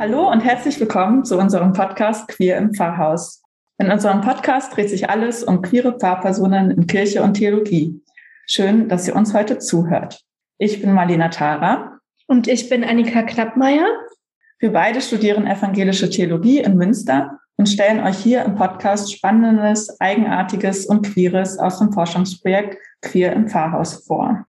Hallo und herzlich willkommen zu unserem Podcast Queer im Pfarrhaus. In unserem Podcast dreht sich alles um queere Pfarrpersonen in Kirche und Theologie. Schön, dass ihr uns heute zuhört. Ich bin Marlena Tara. Und ich bin Annika Knappmeier. Wir beide studieren evangelische Theologie in Münster und stellen euch hier im Podcast Spannendes, Eigenartiges und Queeres aus dem Forschungsprojekt Queer im Pfarrhaus vor.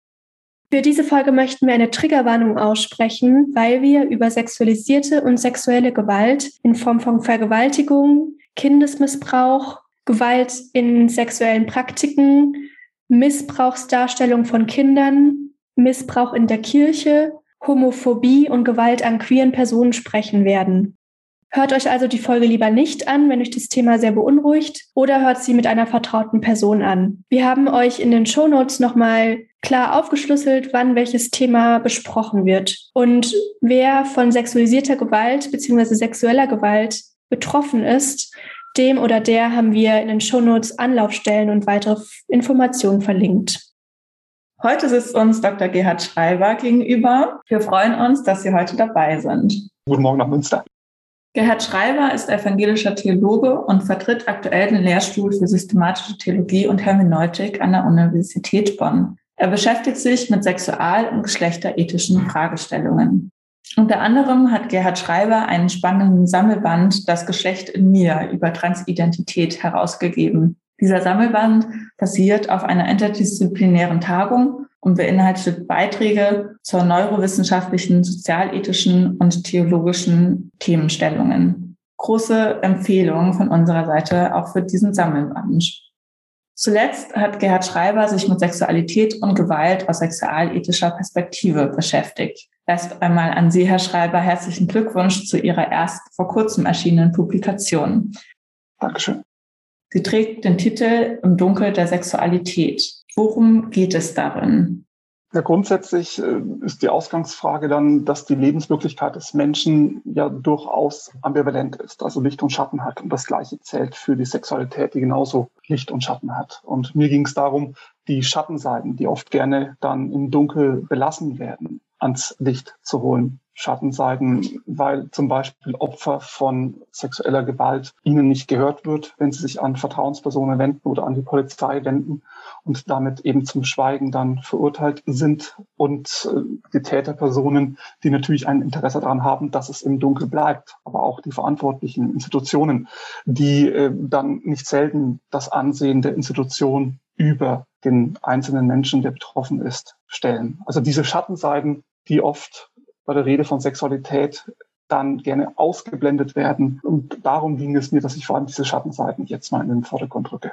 Für diese Folge möchten wir eine Triggerwarnung aussprechen, weil wir über sexualisierte und sexuelle Gewalt in Form von Vergewaltigung, Kindesmissbrauch, Gewalt in sexuellen Praktiken, Missbrauchsdarstellung von Kindern, Missbrauch in der Kirche, Homophobie und Gewalt an queeren Personen sprechen werden. Hört euch also die Folge lieber nicht an, wenn euch das Thema sehr beunruhigt, oder hört sie mit einer vertrauten Person an. Wir haben euch in den Show Notes nochmal klar aufgeschlüsselt, wann welches Thema besprochen wird. Und wer von sexualisierter Gewalt bzw. sexueller Gewalt betroffen ist, dem oder der haben wir in den Show Notes Anlaufstellen und weitere Informationen verlinkt. Heute sitzt uns Dr. Gerhard Schreiber gegenüber. Wir freuen uns, dass Sie heute dabei sind. Guten Morgen nach Münster. Gerhard Schreiber ist evangelischer Theologe und vertritt aktuell den Lehrstuhl für systematische Theologie und Hermeneutik an der Universität Bonn. Er beschäftigt sich mit sexual- und geschlechterethischen Fragestellungen. Unter anderem hat Gerhard Schreiber einen spannenden Sammelband Das Geschlecht in mir über Transidentität herausgegeben. Dieser Sammelband basiert auf einer interdisziplinären Tagung und beinhaltet Beiträge zur neurowissenschaftlichen, sozialethischen und theologischen Themenstellungen. Große Empfehlung von unserer Seite auch für diesen Sammelband. Zuletzt hat Gerhard Schreiber sich mit Sexualität und Gewalt aus sexualethischer Perspektive beschäftigt. Erst einmal an Sie, Herr Schreiber, herzlichen Glückwunsch zu Ihrer erst vor kurzem erschienenen Publikation. Dankeschön. Sie trägt den Titel Im Dunkel der Sexualität. Worum geht es darin? Ja, grundsätzlich äh, ist die Ausgangsfrage dann, dass die Lebenswirklichkeit des Menschen ja durchaus ambivalent ist, also Licht und Schatten hat. Und das Gleiche zählt für die Sexualität, die genauso Licht und Schatten hat. Und mir ging es darum, die Schattenseiten, die oft gerne dann im Dunkel belassen werden, ans Licht zu holen. Schattenseiten, weil zum Beispiel Opfer von sexueller Gewalt ihnen nicht gehört wird, wenn sie sich an Vertrauenspersonen wenden oder an die Polizei wenden und damit eben zum Schweigen dann verurteilt sind und äh, die Täterpersonen, die natürlich ein Interesse daran haben, dass es im Dunkel bleibt, aber auch die verantwortlichen Institutionen, die äh, dann nicht selten das Ansehen der Institution über den einzelnen Menschen, der betroffen ist, stellen. Also diese Schattenseiten, die oft bei der Rede von Sexualität dann gerne ausgeblendet werden. Und darum ging es mir, dass ich vor allem diese Schattenseiten jetzt mal in den Vordergrund rücke.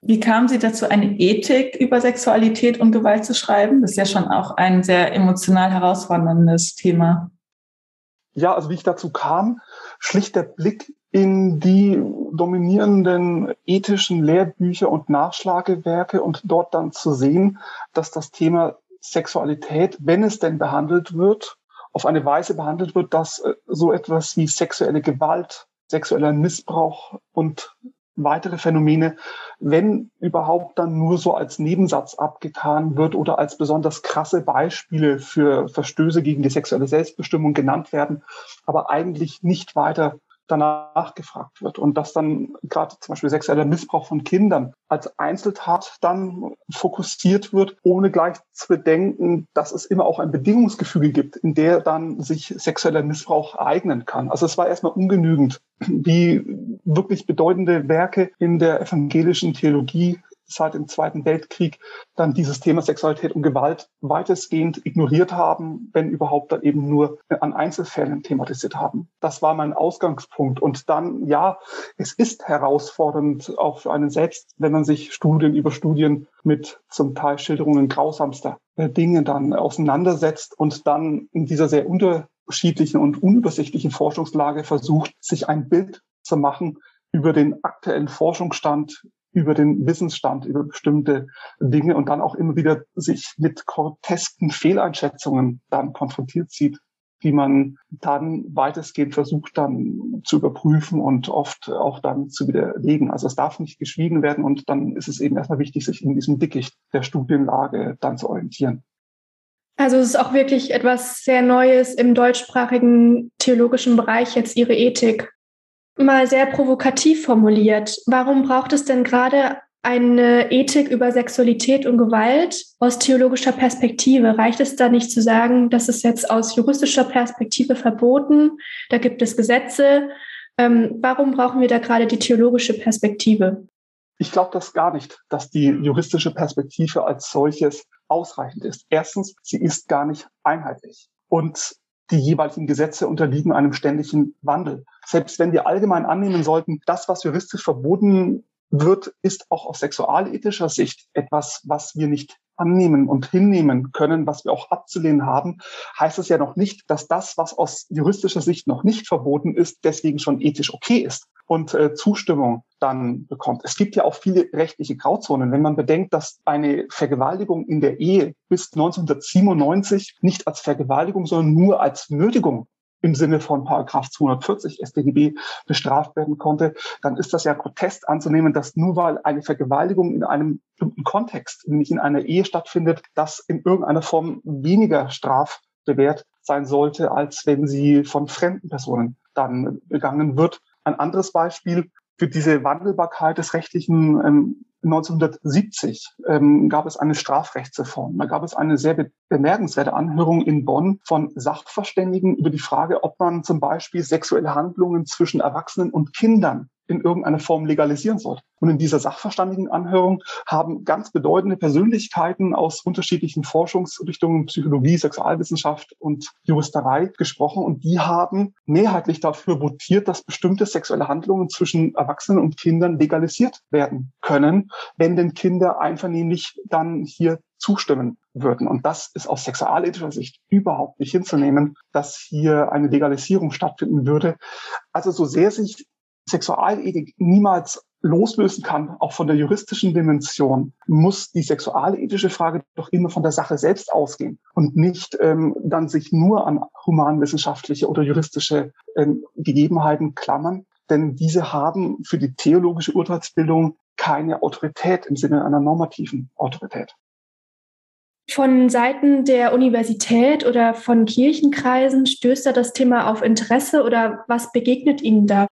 Wie kam Sie dazu, eine Ethik über Sexualität und Gewalt zu schreiben? Das ist ja schon auch ein sehr emotional herausforderndes Thema. Ja, also wie ich dazu kam, schlicht der Blick in die dominierenden ethischen Lehrbücher und Nachschlagewerke und dort dann zu sehen, dass das Thema Sexualität, wenn es denn behandelt wird, auf eine Weise behandelt wird, dass äh, so etwas wie sexuelle Gewalt, sexueller Missbrauch und weitere Phänomene, wenn überhaupt dann nur so als Nebensatz abgetan wird oder als besonders krasse Beispiele für Verstöße gegen die sexuelle Selbstbestimmung genannt werden, aber eigentlich nicht weiter danach gefragt wird und dass dann gerade zum Beispiel sexueller Missbrauch von Kindern als Einzeltat dann fokussiert wird, ohne gleich zu bedenken, dass es immer auch ein Bedingungsgefüge gibt, in der dann sich sexueller Missbrauch ereignen kann. Also es war erstmal ungenügend, wie wirklich bedeutende Werke in der evangelischen Theologie seit dem Zweiten Weltkrieg dann dieses Thema Sexualität und Gewalt weitestgehend ignoriert haben, wenn überhaupt dann eben nur an Einzelfällen thematisiert haben. Das war mein Ausgangspunkt. Und dann, ja, es ist herausfordernd auch für einen selbst, wenn man sich Studien über Studien mit zum Teil Schilderungen grausamster Dinge dann auseinandersetzt und dann in dieser sehr unterschiedlichen und unübersichtlichen Forschungslage versucht, sich ein Bild zu machen über den aktuellen Forschungsstand über den Wissensstand, über bestimmte Dinge und dann auch immer wieder sich mit grotesken Fehleinschätzungen dann konfrontiert sieht, die man dann weitestgehend versucht dann zu überprüfen und oft auch dann zu widerlegen. Also es darf nicht geschwiegen werden und dann ist es eben erstmal wichtig, sich in diesem Dickicht der Studienlage dann zu orientieren. Also es ist auch wirklich etwas sehr Neues im deutschsprachigen theologischen Bereich jetzt Ihre Ethik. Mal sehr provokativ formuliert. Warum braucht es denn gerade eine Ethik über Sexualität und Gewalt aus theologischer Perspektive? Reicht es da nicht zu sagen, das ist jetzt aus juristischer Perspektive verboten, da gibt es Gesetze? Ähm, warum brauchen wir da gerade die theologische Perspektive? Ich glaube das gar nicht, dass die juristische Perspektive als solches ausreichend ist. Erstens, sie ist gar nicht einheitlich. Und die jeweiligen Gesetze unterliegen einem ständigen Wandel. Selbst wenn wir allgemein annehmen sollten, das, was juristisch verboten wird, ist auch aus sexualethischer Sicht etwas, was wir nicht annehmen und hinnehmen können, was wir auch abzulehnen haben, heißt es ja noch nicht, dass das, was aus juristischer Sicht noch nicht verboten ist, deswegen schon ethisch okay ist und äh, Zustimmung dann bekommt. Es gibt ja auch viele rechtliche Grauzonen. Wenn man bedenkt, dass eine Vergewaltigung in der Ehe bis 1997 nicht als Vergewaltigung, sondern nur als Nötigung im Sinne von Paragraph 240 StGB bestraft werden konnte, dann ist das ja grotesk anzunehmen, dass nur weil eine Vergewaltigung in einem bestimmten Kontext, nämlich in einer Ehe stattfindet, das in irgendeiner Form weniger strafbewehrt sein sollte, als wenn sie von fremden Personen dann begangen wird. Ein anderes Beispiel für diese Wandelbarkeit des rechtlichen ähm, 1970 ähm, gab es eine Strafrechtsreform. Da gab es eine sehr be bemerkenswerte Anhörung in Bonn von Sachverständigen über die Frage, ob man zum Beispiel sexuelle Handlungen zwischen Erwachsenen und Kindern in irgendeiner Form legalisieren soll. Und in dieser Sachverständigenanhörung haben ganz bedeutende Persönlichkeiten aus unterschiedlichen Forschungsrichtungen, Psychologie, Sexualwissenschaft und Juristerei gesprochen. Und die haben mehrheitlich dafür votiert, dass bestimmte sexuelle Handlungen zwischen Erwachsenen und Kindern legalisiert werden können, wenn denn Kinder einvernehmlich dann hier zustimmen würden. Und das ist aus sexualethischer Sicht überhaupt nicht hinzunehmen, dass hier eine Legalisierung stattfinden würde. Also so sehr sich Sexualethik niemals loslösen kann, auch von der juristischen Dimension, muss die sexualethische Frage doch immer von der Sache selbst ausgehen und nicht ähm, dann sich nur an humanwissenschaftliche oder juristische ähm, Gegebenheiten klammern. Denn diese haben für die theologische Urteilsbildung keine Autorität im Sinne einer normativen Autorität. Von Seiten der Universität oder von Kirchenkreisen stößt da das Thema auf Interesse oder was begegnet Ihnen da?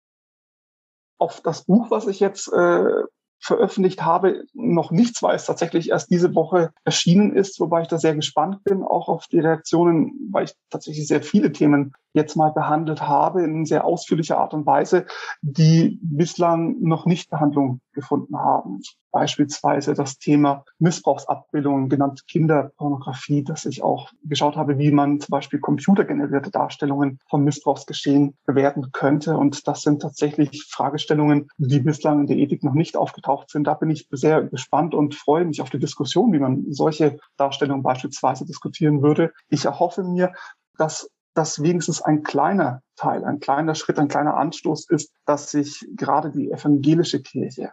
Auf das Buch, was ich jetzt äh, veröffentlicht habe, noch nichts, weil es tatsächlich erst diese Woche erschienen ist, wobei ich da sehr gespannt bin, auch auf die Reaktionen, weil ich tatsächlich sehr viele Themen jetzt mal behandelt habe in sehr ausführlicher Art und Weise, die bislang noch nicht Behandlung gefunden haben. Beispielsweise das Thema Missbrauchsabbildungen, genannt Kinderpornografie, dass ich auch geschaut habe, wie man zum Beispiel computergenerierte Darstellungen vom Missbrauchsgeschehen bewerten könnte. Und das sind tatsächlich Fragestellungen, die bislang in der Ethik noch nicht aufgetaucht sind. Da bin ich sehr gespannt und freue mich auf die Diskussion, wie man solche Darstellungen beispielsweise diskutieren würde. Ich erhoffe mir, dass das wenigstens ein kleiner Teil, ein kleiner Schritt, ein kleiner Anstoß ist, dass sich gerade die evangelische Kirche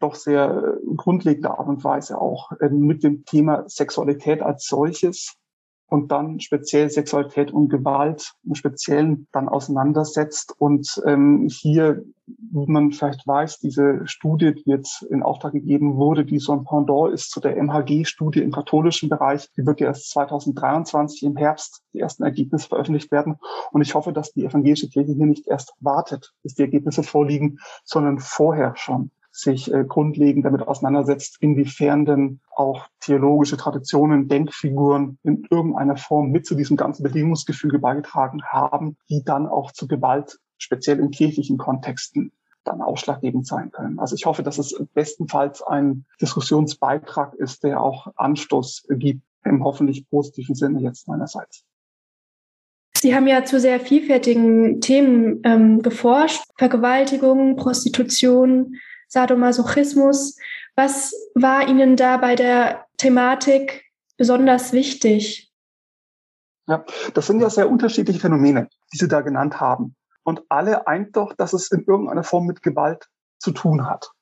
doch sehr grundlegende Art und Weise auch ähm, mit dem Thema Sexualität als solches und dann speziell Sexualität und Gewalt im Speziellen dann auseinandersetzt und ähm, hier, wie man vielleicht weiß, diese Studie, die jetzt in Auftrag gegeben wurde, die so ein Pendant ist zu der MHG-Studie im katholischen Bereich, die wird ja erst 2023 im Herbst die ersten Ergebnisse veröffentlicht werden. Und ich hoffe, dass die evangelische Kirche hier nicht erst wartet, bis die Ergebnisse vorliegen, sondern vorher schon sich äh, grundlegend damit auseinandersetzt, inwiefern denn auch theologische Traditionen, Denkfiguren in irgendeiner Form mit zu diesem ganzen Bedingungsgefüge beigetragen haben, die dann auch zu Gewalt, speziell in kirchlichen Kontexten, dann ausschlaggebend sein können. Also ich hoffe, dass es bestenfalls ein Diskussionsbeitrag ist, der auch Anstoß gibt, im hoffentlich positiven Sinne jetzt meinerseits. Sie haben ja zu sehr vielfältigen Themen ähm, geforscht. Vergewaltigung, Prostitution, Sadomasochismus. Was war Ihnen da bei der Thematik besonders wichtig? Ja, das sind ja sehr unterschiedliche Phänomene, die Sie da genannt haben. Und alle eint doch, dass es in irgendeiner Form mit Gewalt zu tun hat.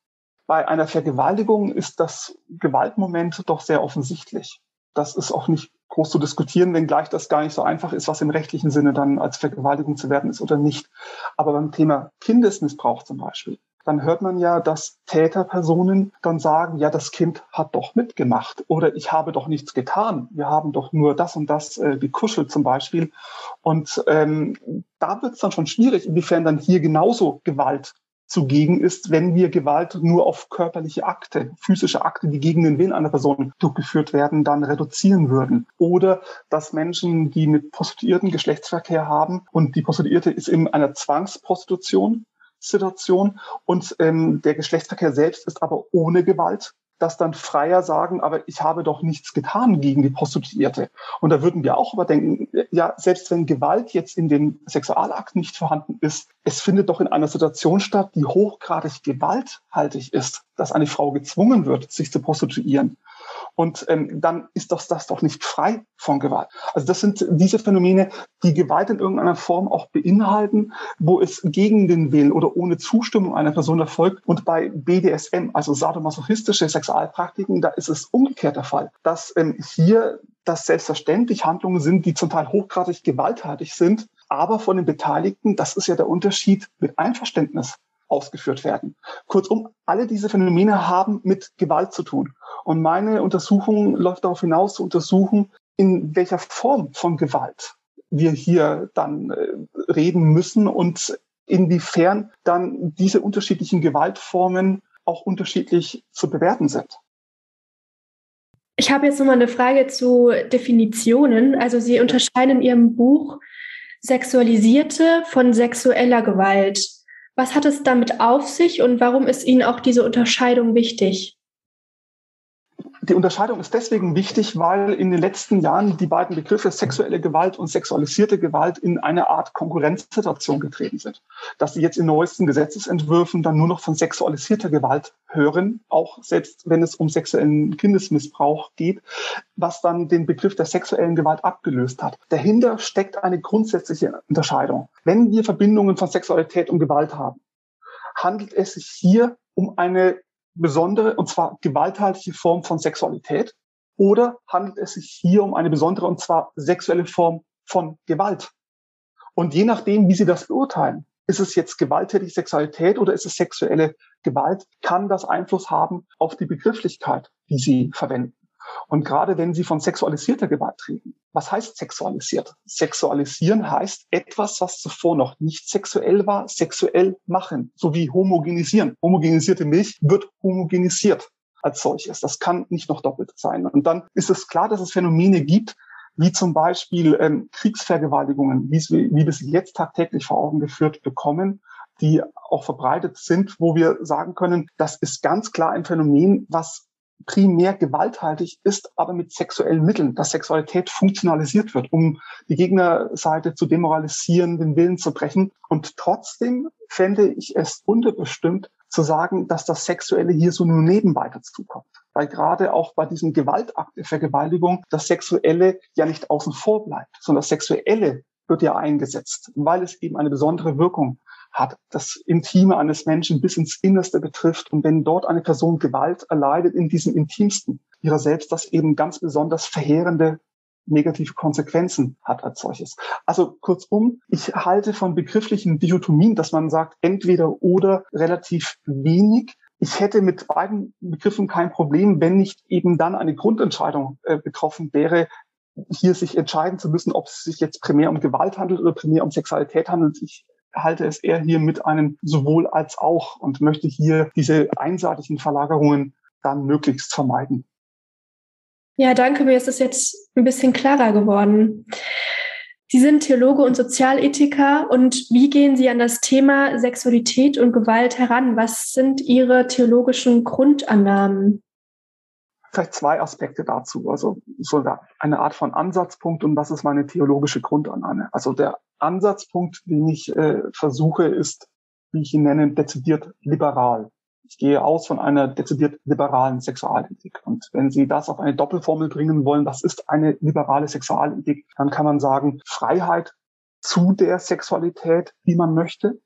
Bei einer Vergewaltigung ist das Gewaltmoment doch sehr offensichtlich. Das ist auch nicht groß zu diskutieren, wenngleich das gar nicht so einfach ist, was im rechtlichen Sinne dann als Vergewaltigung zu werden ist oder nicht. Aber beim Thema Kindesmissbrauch zum Beispiel, dann hört man ja, dass Täterpersonen dann sagen, ja, das Kind hat doch mitgemacht oder ich habe doch nichts getan. Wir haben doch nur das und das äh, gekuschelt zum Beispiel. Und ähm, da wird es dann schon schwierig, inwiefern dann hier genauso Gewalt zugegen ist, wenn wir Gewalt nur auf körperliche Akte, physische Akte, die gegen den Willen einer Person durchgeführt werden, dann reduzieren würden. Oder dass Menschen, die mit Prostituierten Geschlechtsverkehr haben und die Prostituierte ist in einer Zwangsprostitution, Situation und ähm, der Geschlechtsverkehr selbst ist aber ohne Gewalt, dass dann Freier sagen, aber ich habe doch nichts getan gegen die Prostituierte. Und da würden wir auch überdenken, ja, selbst wenn Gewalt jetzt in dem Sexualakt nicht vorhanden ist, es findet doch in einer Situation statt, die hochgradig gewalthaltig ist, dass eine Frau gezwungen wird, sich zu prostituieren. Und ähm, dann ist das, das doch nicht frei von Gewalt. Also das sind diese Phänomene, die Gewalt in irgendeiner Form auch beinhalten, wo es gegen den Willen oder ohne Zustimmung einer Person erfolgt. Und bei BDSM, also sadomasochistische Sexualpraktiken, da ist es umgekehrt der Fall, dass ähm, hier das selbstverständlich Handlungen sind, die zum Teil hochgradig gewalttätig sind, aber von den Beteiligten, das ist ja der Unterschied, mit Einverständnis ausgeführt werden. Kurzum, alle diese Phänomene haben mit Gewalt zu tun. Und meine Untersuchung läuft darauf hinaus, zu untersuchen, in welcher Form von Gewalt wir hier dann äh, reden müssen und inwiefern dann diese unterschiedlichen Gewaltformen auch unterschiedlich zu bewerten sind. Ich habe jetzt nochmal eine Frage zu Definitionen. Also Sie unterscheiden in Ihrem Buch sexualisierte von sexueller Gewalt. Was hat es damit auf sich und warum ist Ihnen auch diese Unterscheidung wichtig? Die Unterscheidung ist deswegen wichtig, weil in den letzten Jahren die beiden Begriffe sexuelle Gewalt und sexualisierte Gewalt in eine Art Konkurrenzsituation getreten sind. Dass sie jetzt in neuesten Gesetzesentwürfen dann nur noch von sexualisierter Gewalt hören, auch selbst wenn es um sexuellen Kindesmissbrauch geht, was dann den Begriff der sexuellen Gewalt abgelöst hat. Dahinter steckt eine grundsätzliche Unterscheidung. Wenn wir Verbindungen von Sexualität und Gewalt haben, handelt es sich hier um eine besondere, und zwar gewalthaltige Form von Sexualität? Oder handelt es sich hier um eine besondere, und zwar sexuelle Form von Gewalt? Und je nachdem, wie Sie das beurteilen, ist es jetzt gewalttätige Sexualität oder ist es sexuelle Gewalt, kann das Einfluss haben auf die Begrifflichkeit, die Sie verwenden. Und gerade wenn Sie von sexualisierter Gewalt reden, was heißt sexualisiert? Sexualisieren heißt etwas, was zuvor noch nicht sexuell war, sexuell machen, so wie homogenisieren. Homogenisierte Milch wird homogenisiert als solches. Das kann nicht noch doppelt sein. Und dann ist es klar, dass es Phänomene gibt, wie zum Beispiel ähm, Kriegsvergewaltigungen, wie, wie wir sie jetzt tagtäglich vor Augen geführt bekommen, die auch verbreitet sind, wo wir sagen können, das ist ganz klar ein Phänomen, was primär gewalthaltig ist, aber mit sexuellen Mitteln, dass Sexualität funktionalisiert wird, um die Gegnerseite zu demoralisieren, den Willen zu brechen. Und trotzdem fände ich es unterbestimmt zu sagen, dass das Sexuelle hier so nur nebenbei dazukommt. Weil gerade auch bei diesem Gewaltakt der Vergewaltigung das Sexuelle ja nicht außen vor bleibt, sondern das Sexuelle wird ja eingesetzt, weil es eben eine besondere Wirkung hat, das Intime eines Menschen bis ins Innerste betrifft. Und wenn dort eine Person Gewalt erleidet in diesem Intimsten ihrer selbst, das eben ganz besonders verheerende negative Konsequenzen hat als solches. Also kurzum, ich halte von begrifflichen Dichotomien, dass man sagt, entweder oder relativ wenig. Ich hätte mit beiden Begriffen kein Problem, wenn nicht eben dann eine Grundentscheidung äh, betroffen wäre, hier sich entscheiden zu müssen, ob es sich jetzt primär um Gewalt handelt oder primär um Sexualität handelt. Ich halte es eher hier mit einem sowohl als auch und möchte hier diese einseitigen Verlagerungen dann möglichst vermeiden. Ja, danke. Mir ist es jetzt ein bisschen klarer geworden. Sie sind Theologe und Sozialethiker. Und wie gehen Sie an das Thema Sexualität und Gewalt heran? Was sind Ihre theologischen Grundannahmen? Vielleicht zwei Aspekte dazu. Also so eine Art von Ansatzpunkt und was ist meine theologische Grundannahme? Also der Ansatzpunkt, den ich äh, versuche, ist, wie ich ihn nenne, dezidiert liberal. Ich gehe aus von einer dezidiert liberalen Sexualethik. Und wenn Sie das auf eine Doppelformel bringen wollen, was ist eine liberale Sexualethik, dann kann man sagen, Freiheit zu der Sexualität, die man möchte,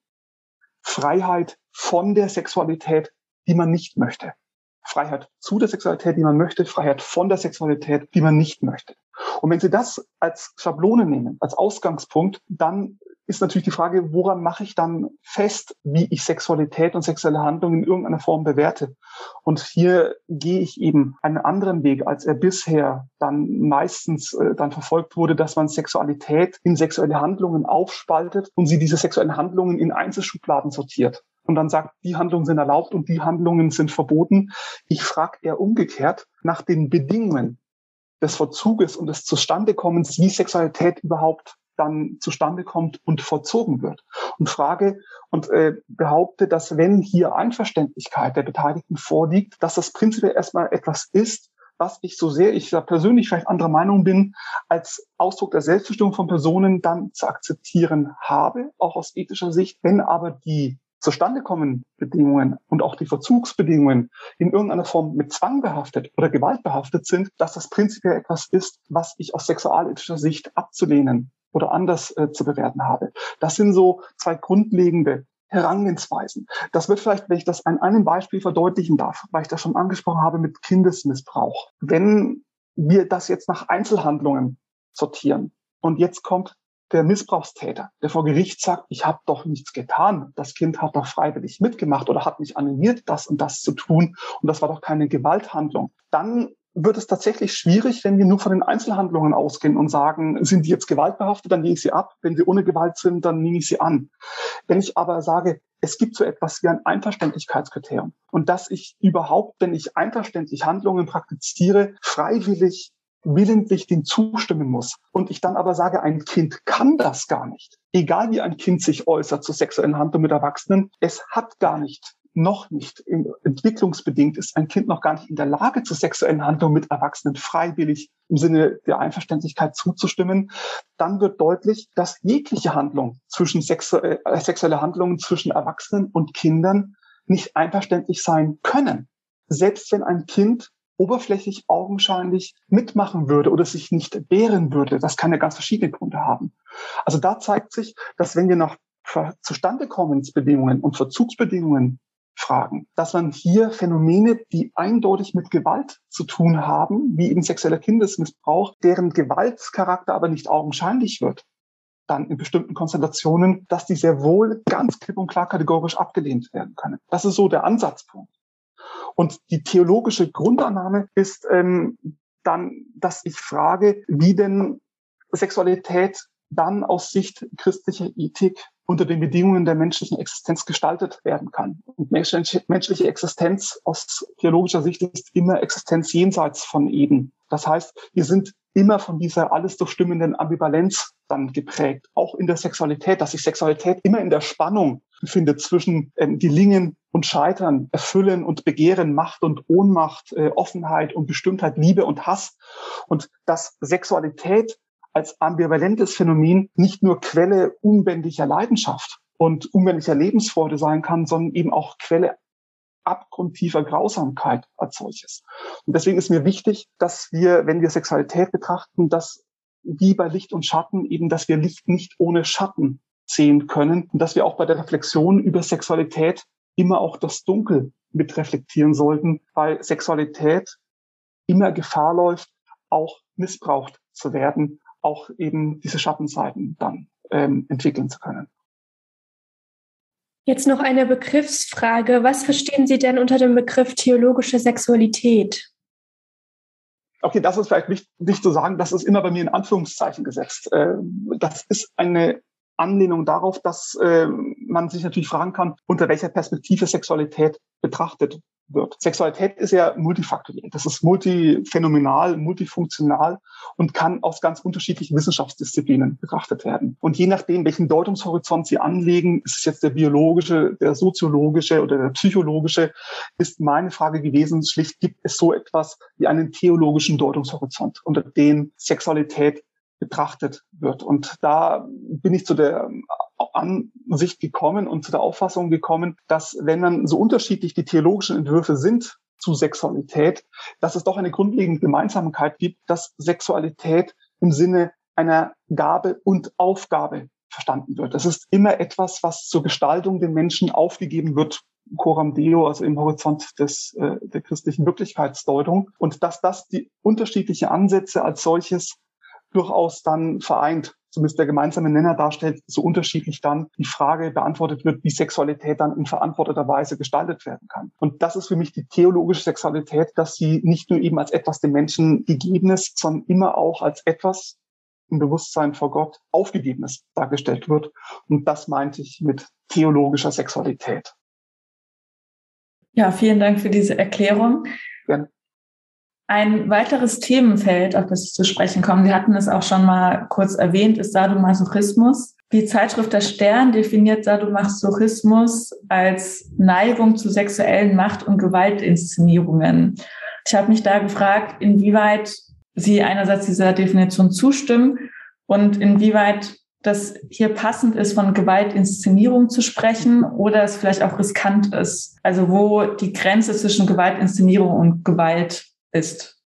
Freiheit von der Sexualität, die man nicht möchte. Freiheit zu der Sexualität, die man möchte, Freiheit von der Sexualität, die man nicht möchte. Und wenn Sie das als Schablone nehmen, als Ausgangspunkt, dann ist natürlich die Frage, woran mache ich dann fest, wie ich Sexualität und sexuelle Handlungen in irgendeiner Form bewerte? Und hier gehe ich eben einen anderen Weg, als er bisher dann meistens äh, dann verfolgt wurde, dass man Sexualität in sexuelle Handlungen aufspaltet und sie diese sexuellen Handlungen in Einzelschubladen sortiert und dann sagt, die Handlungen sind erlaubt und die Handlungen sind verboten. Ich frage eher umgekehrt nach den Bedingungen des Verzuges und des Zustandekommens, wie Sexualität überhaupt dann zustande kommt und vollzogen wird. Und frage und äh, behaupte, dass wenn hier Einverständlichkeit der Beteiligten vorliegt, dass das prinzipiell erstmal etwas ist, was ich so sehr ich persönlich vielleicht anderer Meinung bin, als Ausdruck der Selbstbestimmung von Personen dann zu akzeptieren habe, auch aus ethischer Sicht. Wenn aber die zustande kommen Bedingungen und auch die Verzugsbedingungen in irgendeiner Form mit Zwang behaftet oder Gewalt behaftet sind, dass das prinzipiell etwas ist, was ich aus sexualethischer Sicht abzulehnen oder anders äh, zu bewerten habe. Das sind so zwei grundlegende Herangehensweisen. Das wird vielleicht, wenn ich das an einem Beispiel verdeutlichen darf, weil ich das schon angesprochen habe mit Kindesmissbrauch. Wenn wir das jetzt nach Einzelhandlungen sortieren und jetzt kommt der Missbrauchstäter, der vor Gericht sagt, ich habe doch nichts getan, das Kind hat doch freiwillig mitgemacht oder hat mich animiert, das und das zu tun und das war doch keine Gewalthandlung, dann wird es tatsächlich schwierig, wenn wir nur von den Einzelhandlungen ausgehen und sagen, sind die jetzt gewaltbehaftet, dann nehme ich sie ab. Wenn sie ohne Gewalt sind, dann nehme ich sie an. Wenn ich aber sage, es gibt so etwas wie ein Einverständlichkeitskriterium und dass ich überhaupt, wenn ich einverständlich Handlungen praktiziere, freiwillig willentlich dem zustimmen muss und ich dann aber sage, ein Kind kann das gar nicht, egal wie ein Kind sich äußert zu sexuellen Handlungen mit Erwachsenen, es hat gar nicht noch nicht entwicklungsbedingt ist ein Kind noch gar nicht in der Lage zu sexuellen Handlungen mit Erwachsenen freiwillig im Sinne der Einverständlichkeit zuzustimmen, dann wird deutlich, dass jegliche Handlung zwischen sexu äh, sexuelle Handlungen zwischen Erwachsenen und Kindern nicht einverständlich sein können. Selbst wenn ein Kind oberflächlich augenscheinlich mitmachen würde oder sich nicht wehren würde. Das kann ja ganz verschiedene Gründe haben. Also da zeigt sich, dass wenn wir nach Zustandekommensbedingungen und Verzugsbedingungen fragen, dass man hier Phänomene, die eindeutig mit Gewalt zu tun haben, wie eben sexueller Kindesmissbrauch, deren Gewaltscharakter aber nicht augenscheinlich wird, dann in bestimmten Konstellationen, dass die sehr wohl ganz klipp und klar kategorisch abgelehnt werden können. Das ist so der Ansatzpunkt. Und die theologische Grundannahme ist ähm, dann, dass ich frage, wie denn Sexualität dann aus Sicht christlicher Ethik unter den Bedingungen der menschlichen Existenz gestaltet werden kann. Und menschliche Existenz aus theologischer Sicht ist immer Existenz jenseits von Eden. Das heißt, wir sind immer von dieser alles durchstimmenden Ambivalenz dann geprägt, auch in der Sexualität, dass sich Sexualität immer in der Spannung befindet zwischen ähm, Gelingen und Scheitern, Erfüllen und Begehren, Macht und Ohnmacht, äh, Offenheit und Bestimmtheit, Liebe und Hass. Und dass Sexualität als ambivalentes Phänomen nicht nur Quelle unbändiger Leidenschaft und unbändiger Lebensfreude sein kann, sondern eben auch Quelle abgrundtiefer Grausamkeit als solches. Und deswegen ist mir wichtig, dass wir, wenn wir Sexualität betrachten, dass wie bei Licht und Schatten eben, dass wir Licht nicht ohne Schatten sehen können und dass wir auch bei der Reflexion über Sexualität immer auch das Dunkel mit reflektieren sollten, weil Sexualität immer Gefahr läuft, auch missbraucht zu werden, auch eben diese Schattenseiten dann ähm, entwickeln zu können. Jetzt noch eine Begriffsfrage. Was verstehen Sie denn unter dem Begriff theologische Sexualität? Okay, das ist vielleicht wichtig zu sagen, das ist immer bei mir in Anführungszeichen gesetzt. Ähm, das ist eine Anlehnung darauf, dass äh, man sich natürlich fragen kann, unter welcher Perspektive Sexualität betrachtet wird. Sexualität ist ja multifaktoriell. Das ist multiphänomenal, multifunktional und kann aus ganz unterschiedlichen Wissenschaftsdisziplinen betrachtet werden. Und je nachdem, welchen Deutungshorizont Sie anlegen, ist es jetzt der biologische, der soziologische oder der psychologische, ist meine Frage gewesen, schlicht gibt es so etwas wie einen theologischen Deutungshorizont, unter den Sexualität betrachtet wird. Und da bin ich zu der Ansicht gekommen und zu der Auffassung gekommen, dass wenn dann so unterschiedlich die theologischen Entwürfe sind zu Sexualität, dass es doch eine grundlegende Gemeinsamkeit gibt, dass Sexualität im Sinne einer Gabe und Aufgabe verstanden wird. Das ist immer etwas, was zur Gestaltung den Menschen aufgegeben wird, Coram Deo, also im Horizont des, äh, der christlichen Wirklichkeitsdeutung. Und dass das die unterschiedlichen Ansätze als solches durchaus dann vereint zumindest der gemeinsame Nenner darstellt, so unterschiedlich dann die Frage beantwortet wird, wie Sexualität dann in verantworteter Weise gestaltet werden kann. Und das ist für mich die theologische Sexualität, dass sie nicht nur eben als etwas dem Menschen gegebenes, sondern immer auch als etwas im Bewusstsein vor Gott aufgegebenes dargestellt wird. Und das meinte ich mit theologischer Sexualität. Ja, vielen Dank für diese Erklärung. Gerne. Ein weiteres Themenfeld, auf das ich zu sprechen komme, Sie hatten es auch schon mal kurz erwähnt, ist Sadomasochismus. Die Zeitschrift Der Stern definiert Sadomasochismus als Neigung zu sexuellen Macht- und Gewaltinszenierungen. Ich habe mich da gefragt, inwieweit Sie einerseits dieser Definition zustimmen und inwieweit das hier passend ist, von Gewaltinszenierung zu sprechen oder es vielleicht auch riskant ist. Also wo die Grenze zwischen Gewaltinszenierung und Gewalt ist.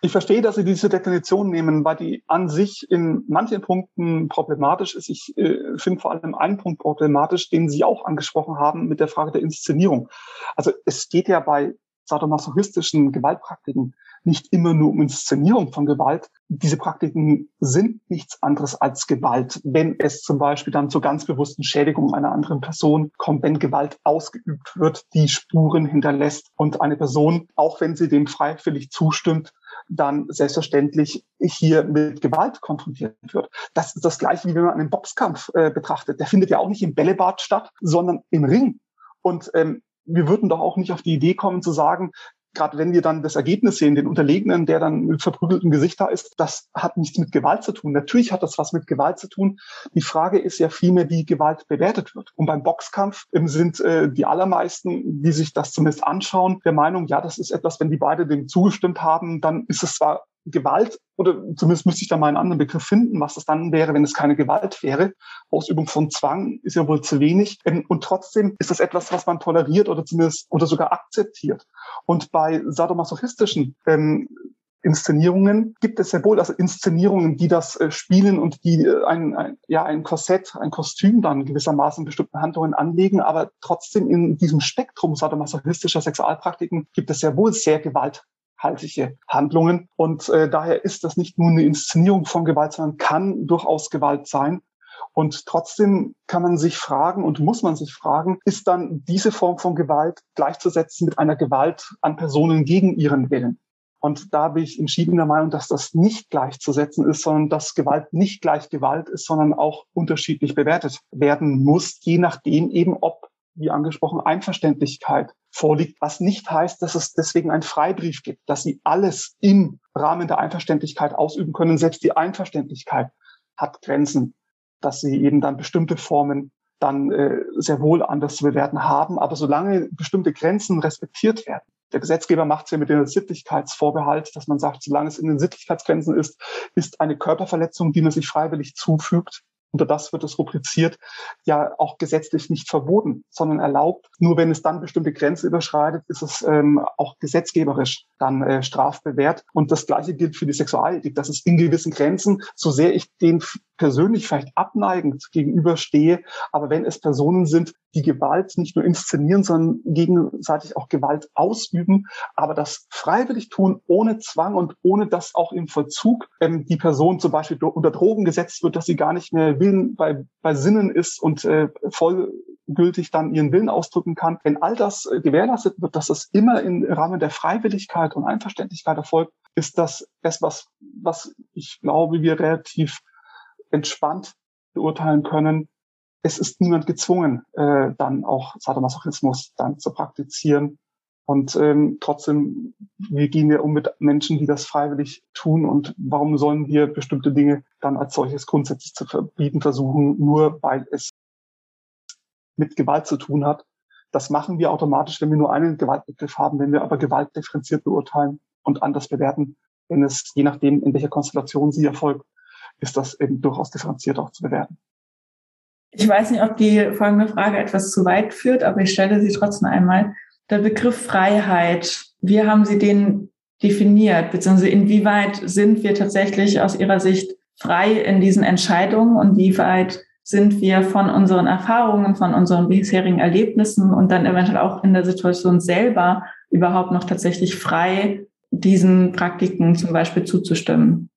Ich verstehe, dass Sie diese Definition nehmen, weil die an sich in manchen Punkten problematisch ist. Ich äh, finde vor allem einen Punkt problematisch, den Sie auch angesprochen haben mit der Frage der Inszenierung. Also es geht ja bei sadomasochistischen Gewaltpraktiken nicht immer nur um Inszenierung von Gewalt. Diese Praktiken sind nichts anderes als Gewalt, wenn es zum Beispiel dann zur ganz bewussten Schädigung einer anderen Person kommt, wenn Gewalt ausgeübt wird, die Spuren hinterlässt und eine Person, auch wenn sie dem freiwillig zustimmt, dann selbstverständlich hier mit Gewalt konfrontiert wird. Das ist das Gleiche, wie wenn man einen Boxkampf äh, betrachtet. Der findet ja auch nicht im Bällebad statt, sondern im Ring. Und ähm, wir würden doch auch nicht auf die Idee kommen zu sagen, gerade wenn wir dann das Ergebnis sehen, den Unterlegenen, der dann mit verprügeltem Gesicht da ist, das hat nichts mit Gewalt zu tun. Natürlich hat das was mit Gewalt zu tun. Die Frage ist ja vielmehr, wie Gewalt bewertet wird. Und beim Boxkampf sind äh, die allermeisten, die sich das zumindest anschauen, der Meinung, ja, das ist etwas, wenn die beide dem zugestimmt haben, dann ist es zwar Gewalt, oder zumindest müsste ich da mal einen anderen Begriff finden, was das dann wäre, wenn es keine Gewalt wäre. Ausübung von Zwang ist ja wohl zu wenig. Ähm, und trotzdem ist das etwas, was man toleriert oder zumindest oder sogar akzeptiert. Und bei sadomasochistischen ähm, Inszenierungen gibt es sehr wohl, also Inszenierungen, die das äh, spielen und die äh, ein, ein, ja, ein Korsett, ein Kostüm dann gewissermaßen bestimmten Handlungen anlegen, aber trotzdem in diesem Spektrum sadomasochistischer Sexualpraktiken gibt es sehr wohl sehr Gewalt haltige Handlungen. Und äh, daher ist das nicht nur eine Inszenierung von Gewalt, sondern kann durchaus Gewalt sein. Und trotzdem kann man sich fragen und muss man sich fragen, ist dann diese Form von Gewalt gleichzusetzen mit einer Gewalt an Personen gegen ihren Willen? Und da bin ich entschieden der Meinung, dass das nicht gleichzusetzen ist, sondern dass Gewalt nicht gleich Gewalt ist, sondern auch unterschiedlich bewertet werden muss, je nachdem eben, ob, wie angesprochen, Einverständlichkeit vorliegt, was nicht heißt, dass es deswegen einen Freibrief gibt, dass sie alles im Rahmen der Einverständlichkeit ausüben können. Selbst die Einverständlichkeit hat Grenzen, dass sie eben dann bestimmte Formen dann äh, sehr wohl anders zu bewerten haben. Aber solange bestimmte Grenzen respektiert werden, der Gesetzgeber macht es ja mit dem Sittlichkeitsvorbehalt, dass man sagt, solange es in den Sittlichkeitsgrenzen ist, ist eine Körperverletzung, die man sich freiwillig zufügt, unter das wird es rubriziert, ja auch gesetzlich nicht verboten, sondern erlaubt. Nur wenn es dann bestimmte Grenzen überschreitet, ist es ähm, auch gesetzgeberisch dann äh, strafbewehrt. Und das Gleiche gilt für die Sexualethik, dass es in gewissen Grenzen, so sehr ich den persönlich vielleicht abneigend gegenüberstehe, aber wenn es Personen sind, die Gewalt nicht nur inszenieren, sondern gegenseitig auch Gewalt ausüben, aber das freiwillig tun, ohne Zwang und ohne dass auch im Vollzug ähm, die Person zum Beispiel unter Drogen gesetzt wird, dass sie gar nicht mehr Willen bei, bei Sinnen ist und äh, vollgültig dann ihren Willen ausdrücken kann. Wenn all das äh, gewährleistet wird, dass das immer im Rahmen der Freiwilligkeit und Einverständlichkeit erfolgt, ist das etwas, was ich glaube, wir relativ entspannt beurteilen können, es ist niemand gezwungen, äh, dann auch Sadomasochismus dann zu praktizieren. Und ähm, trotzdem, wie gehen wir um mit Menschen, die das freiwillig tun? Und warum sollen wir bestimmte Dinge dann als solches grundsätzlich zu verbieten versuchen, nur weil es mit Gewalt zu tun hat? Das machen wir automatisch, wenn wir nur einen Gewaltbegriff haben, wenn wir aber Gewalt differenziert beurteilen und anders bewerten, wenn es je nachdem, in welcher Konstellation sie erfolgt, ist das eben durchaus differenziert auch zu bewerten. Ich weiß nicht, ob die folgende Frage etwas zu weit führt, aber ich stelle sie trotzdem einmal. Der Begriff Freiheit, wie haben Sie den definiert, beziehungsweise inwieweit sind wir tatsächlich aus Ihrer Sicht frei in diesen Entscheidungen und wie weit sind wir von unseren Erfahrungen, von unseren bisherigen Erlebnissen und dann eventuell auch in der Situation selber überhaupt noch tatsächlich frei, diesen Praktiken zum Beispiel zuzustimmen?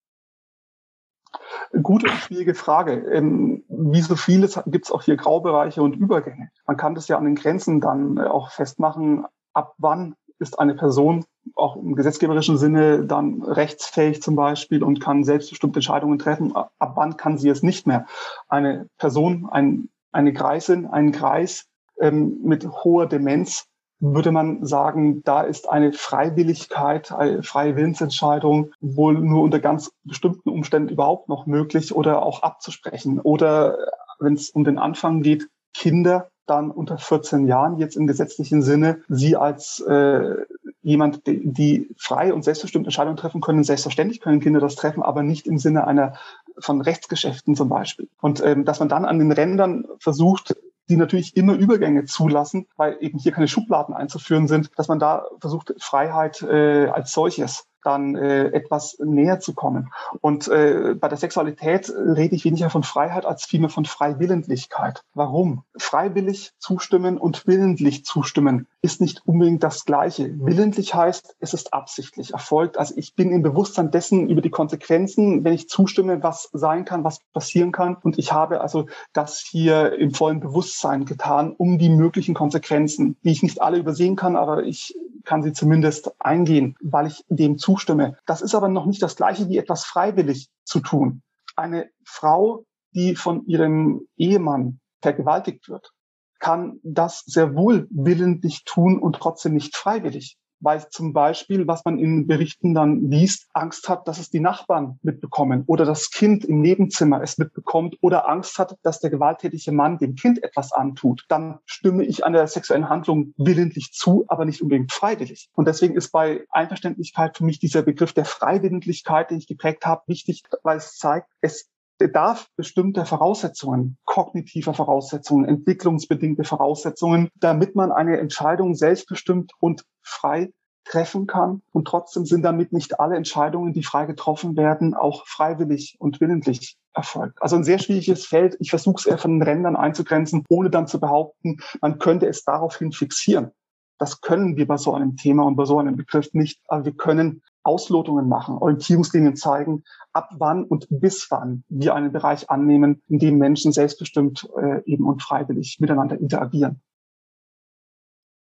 Gute und schwierige Frage. Ähm, wie so vieles gibt es auch hier Graubereiche und Übergänge. Man kann das ja an den Grenzen dann äh, auch festmachen, ab wann ist eine Person auch im gesetzgeberischen Sinne dann rechtsfähig zum Beispiel und kann selbstbestimmte Entscheidungen treffen. Ab wann kann sie es nicht mehr? Eine Person, ein, eine Kreisin, ein Kreis ähm, mit hoher Demenz würde man sagen, da ist eine Freiwilligkeit, eine freie Willensentscheidung wohl nur unter ganz bestimmten Umständen überhaupt noch möglich oder auch abzusprechen. Oder wenn es um den Anfang geht, Kinder dann unter 14 Jahren jetzt im gesetzlichen Sinne, sie als äh, jemand, die, die frei und selbstbestimmt Entscheidungen treffen können. Selbstverständlich können Kinder das treffen, aber nicht im Sinne einer von Rechtsgeschäften zum Beispiel. Und ähm, dass man dann an den Rändern versucht, die natürlich immer Übergänge zulassen, weil eben hier keine Schubladen einzuführen sind, dass man da versucht, Freiheit äh, als solches dann äh, etwas näher zu kommen. Und äh, bei der Sexualität rede ich weniger von Freiheit als vielmehr von Freiwillentlichkeit. Warum? Freiwillig zustimmen und willentlich zustimmen ist nicht unbedingt das Gleiche. Willentlich heißt, es ist absichtlich erfolgt. Also ich bin im Bewusstsein dessen über die Konsequenzen, wenn ich zustimme, was sein kann, was passieren kann. Und ich habe also das hier im vollen Bewusstsein getan, um die möglichen Konsequenzen, die ich nicht alle übersehen kann, aber ich kann sie zumindest eingehen, weil ich dem zustimme. Das ist aber noch nicht das Gleiche wie etwas freiwillig zu tun. Eine Frau, die von ihrem Ehemann vergewaltigt wird, kann das sehr wohl willentlich tun und trotzdem nicht freiwillig weil zum Beispiel, was man in Berichten dann liest, Angst hat, dass es die Nachbarn mitbekommen oder das Kind im Nebenzimmer es mitbekommt oder Angst hat, dass der gewalttätige Mann dem Kind etwas antut, dann stimme ich einer sexuellen Handlung willentlich zu, aber nicht unbedingt freiwillig. Und deswegen ist bei Einverständlichkeit für mich dieser Begriff der Freiwilligkeit, den ich geprägt habe, wichtig, weil es zeigt, es bedarf bestimmter Voraussetzungen, kognitiver Voraussetzungen, entwicklungsbedingte Voraussetzungen, damit man eine Entscheidung selbstbestimmt und frei treffen kann. Und trotzdem sind damit nicht alle Entscheidungen, die frei getroffen werden, auch freiwillig und willentlich erfolgt. Also ein sehr schwieriges Feld. Ich versuche es eher von den Rändern einzugrenzen, ohne dann zu behaupten, man könnte es daraufhin fixieren. Das können wir bei so einem Thema und bei so einem Begriff nicht. Aber wir können Auslotungen machen, Orientierungslinien zeigen, ab wann und bis wann wir einen Bereich annehmen, in dem Menschen selbstbestimmt äh, eben und freiwillig miteinander interagieren.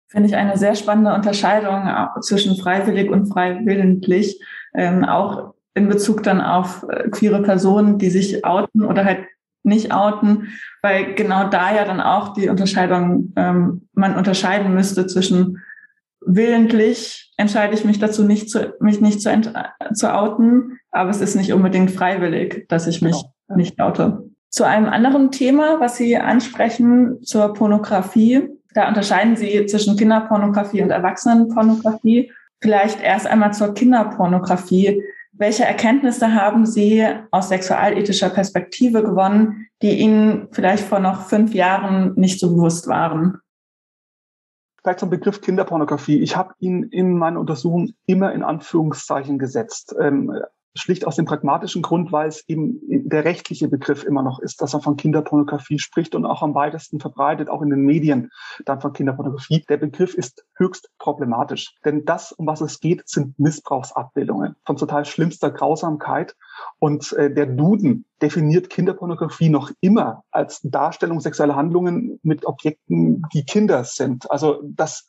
Finde ich eine sehr spannende Unterscheidung äh, zwischen freiwillig und freiwillentlich, ähm, auch in Bezug dann auf äh, queere Personen, die sich outen oder halt nicht outen, weil genau da ja dann auch die Unterscheidung, ähm, man unterscheiden müsste zwischen willentlich entscheide ich mich dazu, nicht zu, mich nicht zu, zu outen, aber es ist nicht unbedingt freiwillig, dass ich mich genau. nicht oute. Zu einem anderen Thema, was Sie ansprechen, zur Pornografie. Da unterscheiden Sie zwischen Kinderpornografie und Erwachsenenpornografie. Vielleicht erst einmal zur Kinderpornografie. Welche Erkenntnisse haben Sie aus sexualethischer Perspektive gewonnen, die Ihnen vielleicht vor noch fünf Jahren nicht so bewusst waren? Vielleicht zum Begriff Kinderpornografie. Ich habe ihn in meiner Untersuchung immer in Anführungszeichen gesetzt. Ähm, schlicht aus dem pragmatischen Grund, weil es eben der rechtliche Begriff immer noch ist, dass er von Kinderpornografie spricht und auch am weitesten verbreitet, auch in den Medien dann von Kinderpornografie. Der Begriff ist höchst problematisch, denn das, um was es geht, sind Missbrauchsabbildungen von total schlimmster Grausamkeit. Und äh, der Duden definiert Kinderpornografie noch immer als Darstellung sexueller Handlungen mit Objekten, die Kinder sind. Also das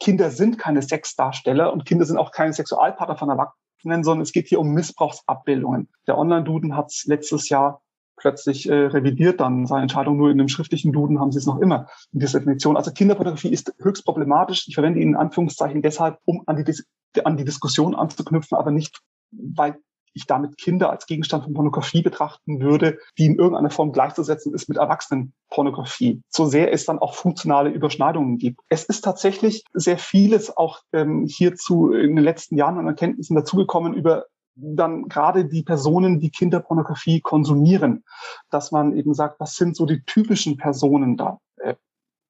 Kinder sind keine Sexdarsteller und Kinder sind auch keine Sexualpartner von Erwachsenen nennen, sondern es geht hier um Missbrauchsabbildungen. Der Online-Duden hat es letztes Jahr plötzlich äh, revidiert dann seine Entscheidung. Nur in dem schriftlichen Duden haben sie es noch immer in dieser Definition. Also Kinderpornografie ist höchst problematisch. Ich verwende ihn in Anführungszeichen deshalb, um an die, an die Diskussion anzuknüpfen, aber nicht, weil ich damit Kinder als Gegenstand von Pornografie betrachten würde, die in irgendeiner Form gleichzusetzen ist mit Erwachsenenpornografie. So sehr es dann auch funktionale Überschneidungen gibt. Es ist tatsächlich sehr vieles auch ähm, hierzu in den letzten Jahren an Erkenntnissen dazugekommen über dann gerade die Personen, die Kinderpornografie konsumieren, dass man eben sagt, was sind so die typischen Personen da?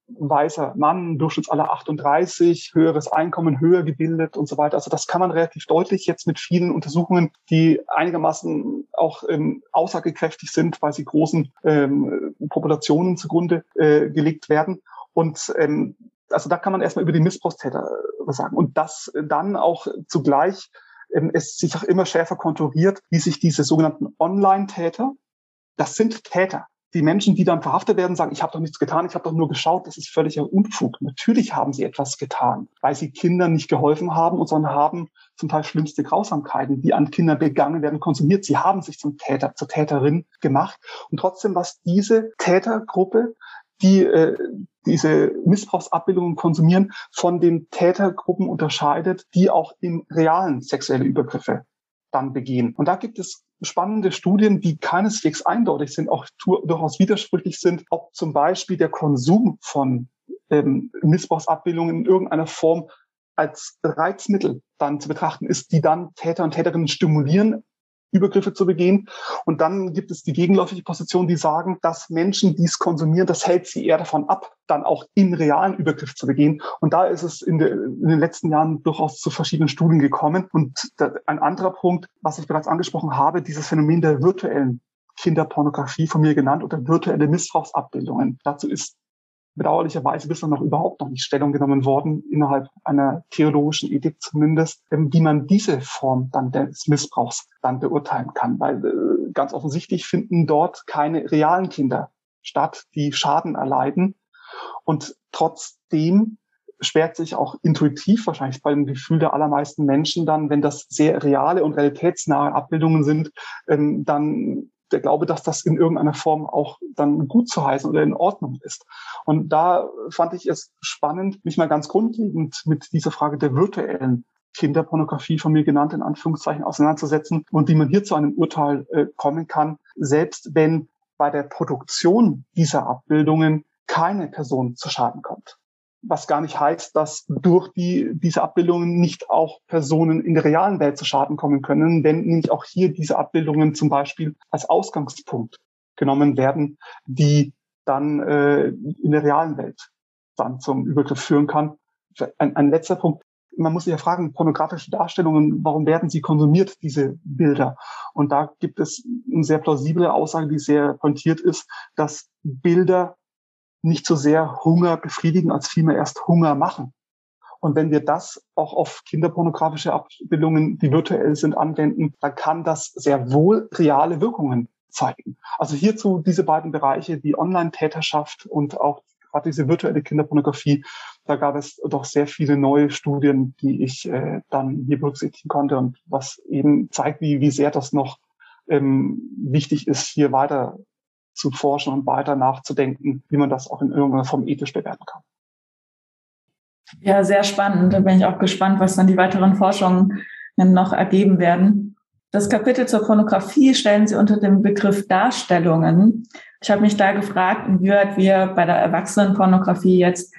Äh, weißer Mann, Durchschnittsalter 38, höheres Einkommen, höher gebildet und so weiter. Also das kann man relativ deutlich jetzt mit vielen Untersuchungen, die einigermaßen auch ähm, aussagekräftig sind, weil sie großen ähm, Populationen zugrunde äh, gelegt werden. Und ähm, also da kann man erstmal über die Missbrauchstäter was sagen. Und das dann auch zugleich ähm, es sich auch immer schärfer konturiert, wie sich diese sogenannten Online-Täter, das sind Täter. Die Menschen, die dann verhaftet werden, sagen, ich habe doch nichts getan, ich habe doch nur geschaut, das ist völliger Unfug. Natürlich haben sie etwas getan, weil sie Kindern nicht geholfen haben und sondern haben zum Teil schlimmste Grausamkeiten, die an Kindern begangen werden, konsumiert. Sie haben sich zum Täter, zur Täterin gemacht. Und trotzdem, was diese Tätergruppe, die äh, diese Missbrauchsabbildungen konsumieren, von den Tätergruppen unterscheidet, die auch im realen sexuelle Übergriffe dann begehen. Und da gibt es spannende Studien, die keineswegs eindeutig sind, auch durchaus widersprüchlich sind, ob zum Beispiel der Konsum von ähm, Missbrauchsabbildungen in irgendeiner Form als Reizmittel dann zu betrachten ist, die dann Täter und Täterinnen stimulieren, Übergriffe zu begehen. Und dann gibt es die gegenläufige Position, die sagen, dass Menschen, die es konsumieren, das hält sie eher davon ab, dann auch im realen Übergriff zu begehen. Und da ist es in, de, in den letzten Jahren durchaus zu verschiedenen Studien gekommen. Und da, ein anderer Punkt, was ich bereits angesprochen habe, dieses Phänomen der virtuellen Kinderpornografie von mir genannt oder virtuelle Missbrauchsabbildungen. Dazu ist bedauerlicherweise bislang noch überhaupt noch nicht Stellung genommen worden, innerhalb einer theologischen Ethik zumindest, ähm, wie man diese Form dann des Missbrauchs dann beurteilen kann. Weil äh, ganz offensichtlich finden dort keine realen Kinder statt, die Schaden erleiden. Und trotzdem sperrt sich auch intuitiv wahrscheinlich bei dem Gefühl der allermeisten Menschen dann, wenn das sehr reale und realitätsnahe Abbildungen sind, ähm, dann der Glaube, dass das in irgendeiner Form auch dann gut zu heißen oder in Ordnung ist. Und da fand ich es spannend, mich mal ganz grundlegend mit dieser Frage der virtuellen Kinderpornografie von mir genannt, in Anführungszeichen, auseinanderzusetzen und wie man hier zu einem Urteil äh, kommen kann, selbst wenn bei der Produktion dieser Abbildungen keine Person zu Schaden kommt was gar nicht heißt, dass durch die, diese Abbildungen nicht auch Personen in der realen Welt zu Schaden kommen können, wenn nämlich auch hier diese Abbildungen zum Beispiel als Ausgangspunkt genommen werden, die dann äh, in der realen Welt dann zum Übergriff führen kann. Ein, ein letzter Punkt. Man muss sich ja fragen, pornografische Darstellungen, warum werden sie konsumiert, diese Bilder? Und da gibt es eine sehr plausible Aussage, die sehr pointiert ist, dass Bilder nicht so sehr Hunger befriedigen, als vielmehr erst Hunger machen. Und wenn wir das auch auf kinderpornografische Abbildungen, die virtuell sind, anwenden, dann kann das sehr wohl reale Wirkungen zeigen. Also hierzu diese beiden Bereiche, die Online-Täterschaft und auch gerade diese virtuelle Kinderpornografie, da gab es doch sehr viele neue Studien, die ich äh, dann hier berücksichtigen konnte und was eben zeigt, wie, wie sehr das noch ähm, wichtig ist, hier weiter zu forschen und weiter nachzudenken, wie man das auch in irgendeiner Form ethisch bewerten kann. Ja, sehr spannend. Da bin ich auch gespannt, was dann die weiteren Forschungen noch ergeben werden. Das Kapitel zur Pornografie stellen Sie unter dem Begriff Darstellungen. Ich habe mich da gefragt, inwieweit wir bei der Erwachsenenpornografie jetzt,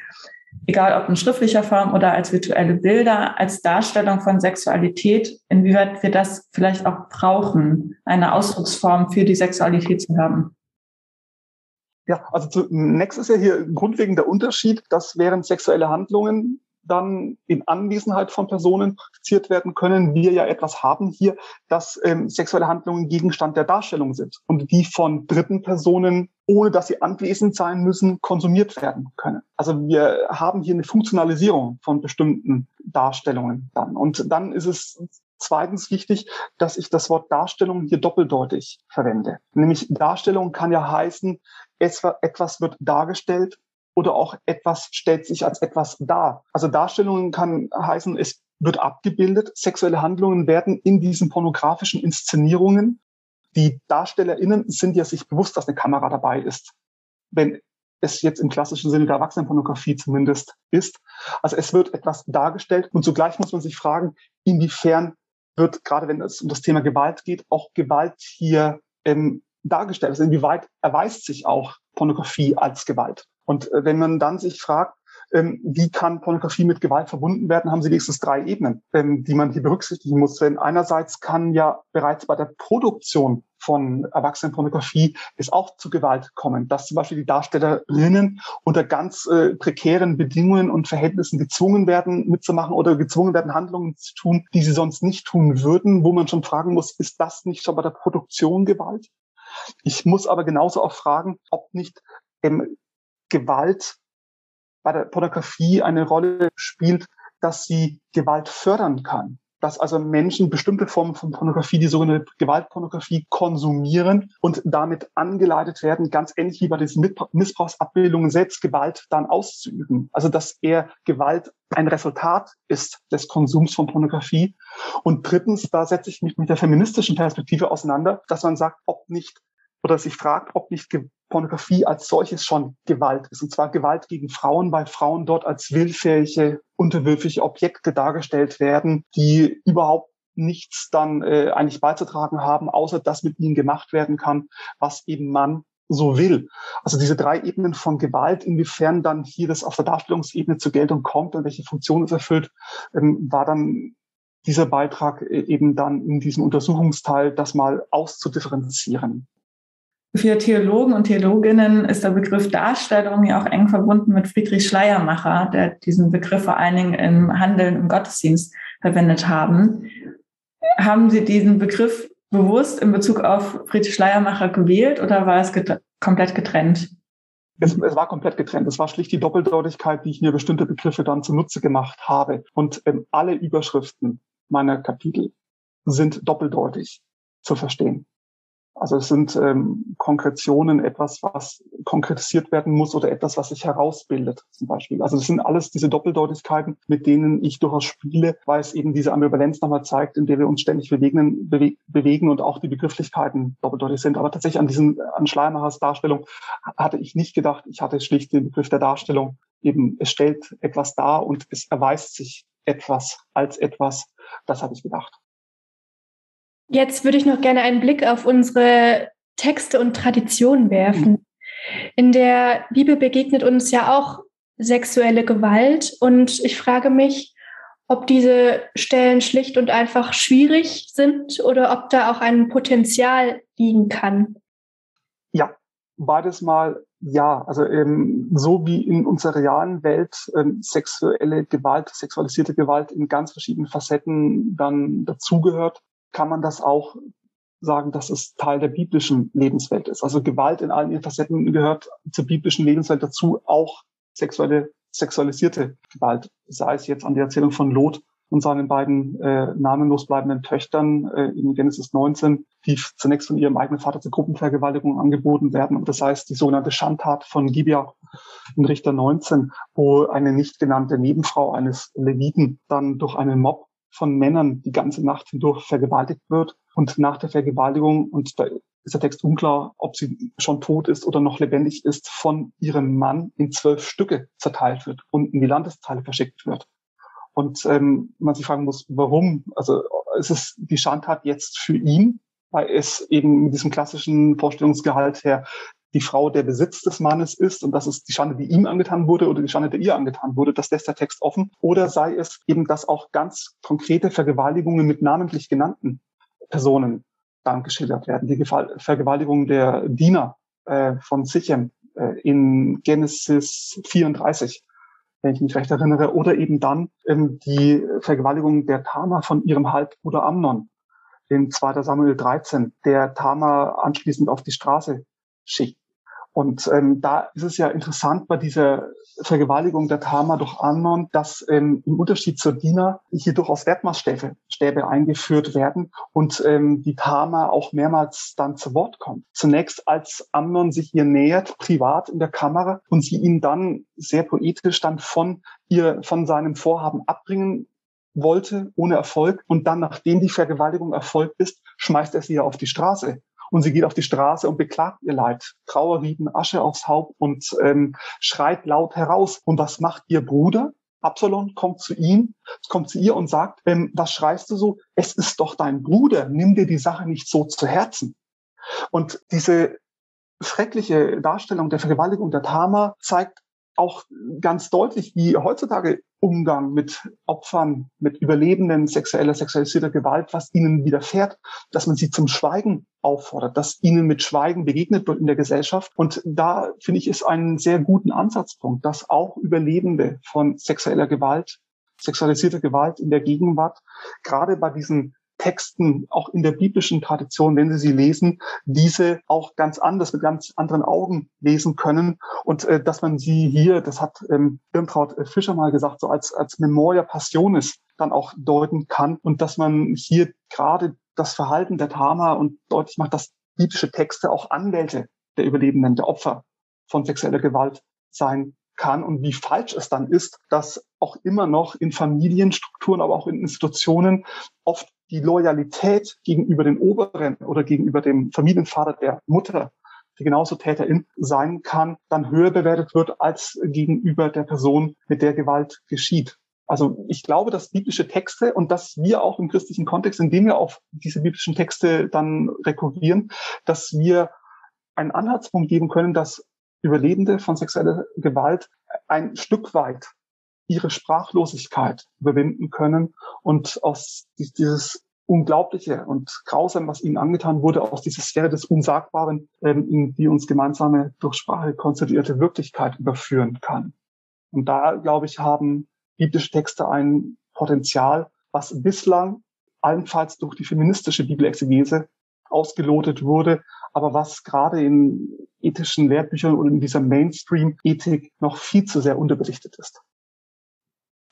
egal ob in schriftlicher Form oder als virtuelle Bilder, als Darstellung von Sexualität, inwieweit wir das vielleicht auch brauchen, eine Ausdrucksform für die Sexualität zu haben. Ja, also zunächst ist ja hier grundlegend der Unterschied, dass während sexuelle Handlungen dann in Anwesenheit von Personen praktiziert werden können, wir ja etwas haben hier, dass ähm, sexuelle Handlungen Gegenstand der Darstellung sind und die von dritten Personen, ohne dass sie anwesend sein müssen, konsumiert werden können. Also wir haben hier eine Funktionalisierung von bestimmten Darstellungen dann. Und dann ist es zweitens wichtig, dass ich das Wort Darstellung hier doppeldeutig verwende. Nämlich Darstellung kann ja heißen, etwas wird dargestellt oder auch etwas stellt sich als etwas dar. Also Darstellungen kann heißen, es wird abgebildet. Sexuelle Handlungen werden in diesen pornografischen Inszenierungen. Die DarstellerInnen sind ja sich bewusst, dass eine Kamera dabei ist. Wenn es jetzt im klassischen Sinne der Erwachsenenpornografie zumindest ist. Also es wird etwas dargestellt und zugleich muss man sich fragen, inwiefern wird, gerade wenn es um das Thema Gewalt geht, auch Gewalt hier ähm, dargestellt. Also inwieweit erweist sich auch Pornografie als Gewalt? Und äh, wenn man dann sich fragt, ähm, wie kann Pornografie mit Gewalt verbunden werden, haben sie wenigstens drei Ebenen, ähm, die man hier berücksichtigen muss. Denn einerseits kann ja bereits bei der Produktion von Erwachsenenpornografie es auch zu Gewalt kommen, dass zum Beispiel die Darstellerinnen unter ganz äh, prekären Bedingungen und Verhältnissen gezwungen werden mitzumachen oder gezwungen werden, Handlungen zu tun, die sie sonst nicht tun würden, wo man schon fragen muss, ist das nicht schon bei der Produktion Gewalt? Ich muss aber genauso auch fragen, ob nicht ähm, Gewalt bei der Pornografie eine Rolle spielt, dass sie Gewalt fördern kann. Dass also Menschen bestimmte Formen von Pornografie, die sogenannte Gewaltpornografie, konsumieren und damit angeleitet werden, ganz ähnlich wie bei diesen Missbrauchsabbildungen, selbst Gewalt dann auszuüben. Also dass eher Gewalt ein Resultat ist des Konsums von Pornografie. Und drittens, da setze ich mich mit der feministischen Perspektive auseinander, dass man sagt, ob nicht oder sich fragt, ob nicht Pornografie als solches schon Gewalt ist. Und zwar Gewalt gegen Frauen, weil Frauen dort als willfährige, unterwürfige Objekte dargestellt werden, die überhaupt nichts dann äh, eigentlich beizutragen haben, außer dass mit ihnen gemacht werden kann, was eben man so will. Also diese drei Ebenen von Gewalt, inwiefern dann hier das auf der Darstellungsebene zur Geltung kommt und welche Funktion es erfüllt, ähm, war dann dieser Beitrag äh, eben dann in diesem Untersuchungsteil, das mal auszudifferenzieren. Für Theologen und Theologinnen ist der Begriff Darstellung ja auch eng verbunden mit Friedrich Schleiermacher, der diesen Begriff vor allen Dingen im Handeln im Gottesdienst verwendet haben. Haben Sie diesen Begriff bewusst in Bezug auf Friedrich Schleiermacher gewählt oder war es get komplett getrennt? Es, es, war komplett getrennt. Es war schlicht die Doppeldeutigkeit, die ich mir bestimmte Begriffe dann zunutze gemacht habe. Und ähm, alle Überschriften meiner Kapitel sind doppeldeutig zu verstehen. Also es sind ähm, Konkretionen, etwas, was konkretisiert werden muss oder etwas, was sich herausbildet zum Beispiel. Also das sind alles diese Doppeldeutigkeiten, mit denen ich durchaus spiele, weil es eben diese Ambivalenz nochmal zeigt, in der wir uns ständig bewegen, bewe bewegen und auch die Begrifflichkeiten doppeldeutig sind. Aber tatsächlich an diesen an Schleimachers Darstellung hatte ich nicht gedacht. Ich hatte schlicht den Begriff der Darstellung. Eben, es stellt etwas dar und es erweist sich etwas als etwas. Das hatte ich gedacht. Jetzt würde ich noch gerne einen Blick auf unsere Texte und Traditionen werfen. In der Bibel begegnet uns ja auch sexuelle Gewalt und ich frage mich, ob diese Stellen schlicht und einfach schwierig sind oder ob da auch ein Potenzial liegen kann. Ja, beides mal ja. Also ähm, so wie in unserer realen Welt ähm, sexuelle Gewalt, sexualisierte Gewalt in ganz verschiedenen Facetten dann dazugehört, kann man das auch sagen, dass es Teil der biblischen Lebenswelt ist. Also Gewalt in allen ihren Facetten gehört zur biblischen Lebenswelt dazu, auch sexuelle, sexualisierte Gewalt, sei es jetzt an der Erzählung von Lot und seinen beiden äh, namenlos bleibenden Töchtern äh, in Genesis 19, die zunächst von ihrem eigenen Vater zur Gruppenvergewaltigung angeboten werden. Und das heißt, die sogenannte Schandtat von Gibea in Richter 19, wo eine nicht genannte Nebenfrau eines Leviten dann durch einen Mob von Männern die ganze Nacht hindurch vergewaltigt wird und nach der Vergewaltigung, und da ist der Text unklar, ob sie schon tot ist oder noch lebendig ist, von ihrem Mann in zwölf Stücke zerteilt wird und in die Landesteile verschickt wird. Und ähm, man sich fragen muss, warum? Also ist es die Schandtat jetzt für ihn, weil es eben mit diesem klassischen Vorstellungsgehalt her die Frau der Besitz des Mannes ist und das ist die Schande, die ihm angetan wurde oder die Schande, die ihr angetan wurde. Das lässt der Text offen. Oder sei es eben, dass auch ganz konkrete Vergewaltigungen mit namentlich genannten Personen dann geschildert werden. Die Vergewaltigung der Diener äh, von Sichem äh, in Genesis 34 wenn ich mich recht erinnere, oder eben dann ähm, die Vergewaltigung der Tama von ihrem Halbbruder Amnon in 2. Samuel 13, der Tama anschließend auf die Straße schickt. Und ähm, da ist es ja interessant bei dieser Vergewaltigung der Tama durch Amnon, dass ähm, im Unterschied zur Dina hier durchaus Wertmaßstäbe Stäbe eingeführt werden und ähm, die Tama auch mehrmals dann zu Wort kommt. Zunächst als Amnon sich ihr nähert, privat in der Kamera, und sie ihn dann sehr poetisch dann von ihr, von seinem Vorhaben abbringen wollte, ohne Erfolg. Und dann, nachdem die Vergewaltigung erfolgt ist, schmeißt er sie ja auf die Straße und sie geht auf die Straße und beklagt ihr Leid. Trauerrieden, Asche aufs Haupt und ähm, schreit laut heraus. Und was macht ihr Bruder? Absalom kommt zu ihm, kommt zu ihr und sagt, ähm, was schreist du so? Es ist doch dein Bruder, nimm dir die Sache nicht so zu Herzen. Und diese schreckliche Darstellung der Vergewaltigung der Tama zeigt auch ganz deutlich, wie heutzutage Umgang mit Opfern, mit Überlebenden sexueller, sexualisierter Gewalt, was ihnen widerfährt, dass man sie zum Schweigen auffordert, dass ihnen mit Schweigen begegnet wird in der Gesellschaft. Und da finde ich es einen sehr guten Ansatzpunkt, dass auch Überlebende von sexueller Gewalt, sexualisierter Gewalt in der Gegenwart, gerade bei diesen Texten, auch in der biblischen Tradition, wenn Sie sie lesen, diese auch ganz anders, mit ganz anderen Augen lesen können. Und äh, dass man sie hier, das hat ähm, Irmtraut Fischer mal gesagt, so als, als Memoria Passionis dann auch deuten kann. Und dass man hier gerade das Verhalten der Tama und deutlich macht, dass biblische Texte auch Anwälte der Überlebenden, der Opfer von sexueller Gewalt sein kann und wie falsch es dann ist, dass auch immer noch in Familienstrukturen, aber auch in Institutionen oft die Loyalität gegenüber den Oberen oder gegenüber dem Familienvater der Mutter, die genauso Täterin sein kann, dann höher bewertet wird als gegenüber der Person, mit der Gewalt geschieht. Also ich glaube, dass biblische Texte und dass wir auch im christlichen Kontext, indem wir auf diese biblischen Texte dann rekurrieren, dass wir einen Anhaltspunkt geben können, dass Überlebende von sexueller Gewalt ein Stück weit ihre Sprachlosigkeit überwinden können und aus dieses Unglaubliche und Grausam, was ihnen angetan wurde, aus dieser Sphäre des Unsagbaren ähm, in die uns gemeinsame durch Sprache konstituierte Wirklichkeit überführen kann. Und da, glaube ich, haben biblische Texte ein Potenzial, was bislang allenfalls durch die feministische Bibelexegese ausgelotet wurde, aber was gerade in ethischen Lehrbüchern und in dieser Mainstream-Ethik noch viel zu sehr unterbelichtet ist.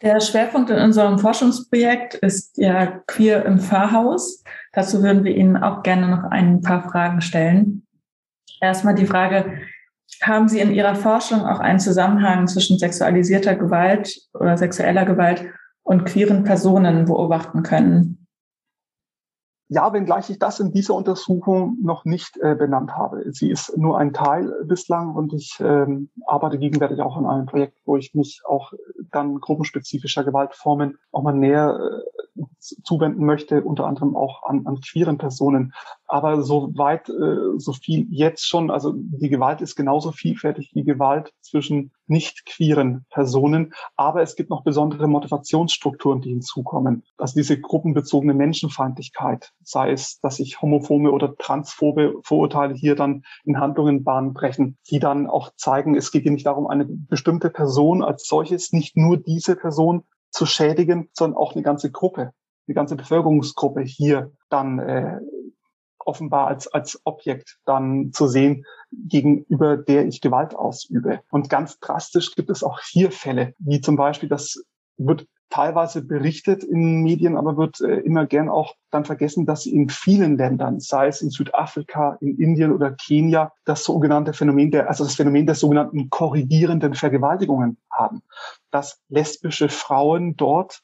Der Schwerpunkt in unserem Forschungsprojekt ist ja queer im Pfarrhaus. Dazu würden wir Ihnen auch gerne noch ein paar Fragen stellen. Erstmal die Frage, haben Sie in Ihrer Forschung auch einen Zusammenhang zwischen sexualisierter Gewalt oder sexueller Gewalt und queeren Personen beobachten können? Ja, wenngleich ich das in dieser Untersuchung noch nicht äh, benannt habe. Sie ist nur ein Teil bislang und ich ähm, arbeite gegenwärtig auch an einem Projekt, wo ich mich auch dann gruppenspezifischer Gewaltformen auch mal näher äh, zuwenden möchte, unter anderem auch an, an queeren Personen. Aber so weit, äh, so viel jetzt schon, also die Gewalt ist genauso vielfältig wie Gewalt zwischen nicht queeren Personen, aber es gibt noch besondere Motivationsstrukturen, die hinzukommen. Also diese gruppenbezogene Menschenfeindlichkeit, sei es, dass sich homophobe oder transphobe Vorurteile hier dann in Handlungen Bahn brechen, die dann auch zeigen, es geht hier nicht darum, eine bestimmte Person als solches, nicht nur diese Person zu schädigen, sondern auch eine ganze Gruppe, eine ganze Bevölkerungsgruppe hier dann äh, offenbar als, als Objekt dann zu sehen, gegenüber der ich Gewalt ausübe. Und ganz drastisch gibt es auch hier Fälle, wie zum Beispiel, das wird teilweise berichtet in Medien, aber wird äh, immer gern auch dann vergessen, dass in vielen Ländern, sei es in Südafrika, in Indien oder Kenia, das sogenannte Phänomen der, also das Phänomen der sogenannten korrigierenden Vergewaltigungen haben, dass lesbische Frauen dort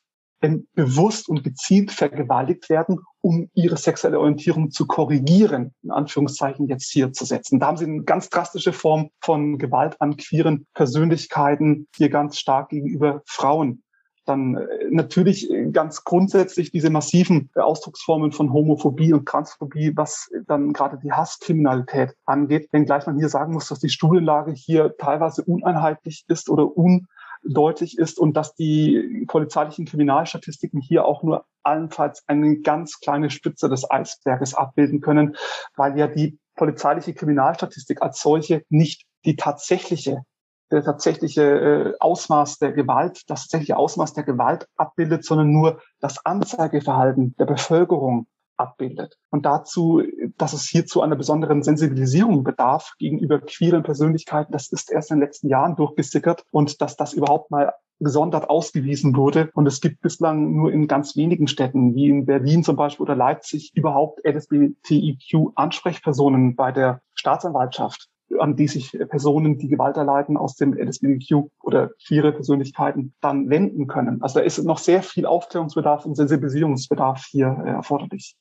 bewusst und gezielt vergewaltigt werden, um ihre sexuelle Orientierung zu korrigieren, in Anführungszeichen jetzt hier zu setzen. Da haben sie eine ganz drastische Form von Gewalt an queeren Persönlichkeiten hier ganz stark gegenüber Frauen. Dann äh, natürlich ganz grundsätzlich diese massiven Ausdrucksformen von Homophobie und Transphobie, was dann gerade die Hasskriminalität angeht. Wenngleich man hier sagen muss, dass die Studienlage hier teilweise uneinheitlich ist oder un deutlich ist und dass die polizeilichen Kriminalstatistiken hier auch nur allenfalls eine ganz kleine Spitze des Eisberges abbilden können, weil ja die polizeiliche Kriminalstatistik als solche nicht die tatsächliche der tatsächliche äh, Ausmaß der Gewalt, das tatsächliche Ausmaß der Gewalt abbildet, sondern nur das Anzeigeverhalten der Bevölkerung abbildet. Und dazu, dass es hierzu einer besonderen Sensibilisierung bedarf gegenüber queeren Persönlichkeiten, das ist erst in den letzten Jahren durchgesickert und dass das überhaupt mal gesondert ausgewiesen wurde. Und es gibt bislang nur in ganz wenigen Städten, wie in Berlin zum Beispiel oder Leipzig, überhaupt LSBTIQ-Ansprechpersonen bei der Staatsanwaltschaft an die sich Personen, die Gewalt erleiden, aus dem LSBTQ oder queere Persönlichkeiten dann wenden können. Also da ist noch sehr viel Aufklärungsbedarf und Sensibilisierungsbedarf hier äh, erforderlich.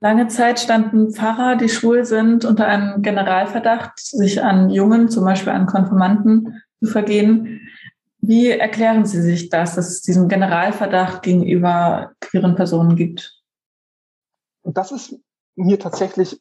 Lange Zeit standen Pfarrer, die schwul sind, unter einem Generalverdacht, sich an Jungen, zum Beispiel an Konfirmanden, zu vergehen. Wie erklären Sie sich das, dass es diesen Generalverdacht gegenüber queeren Personen gibt? Das ist mir tatsächlich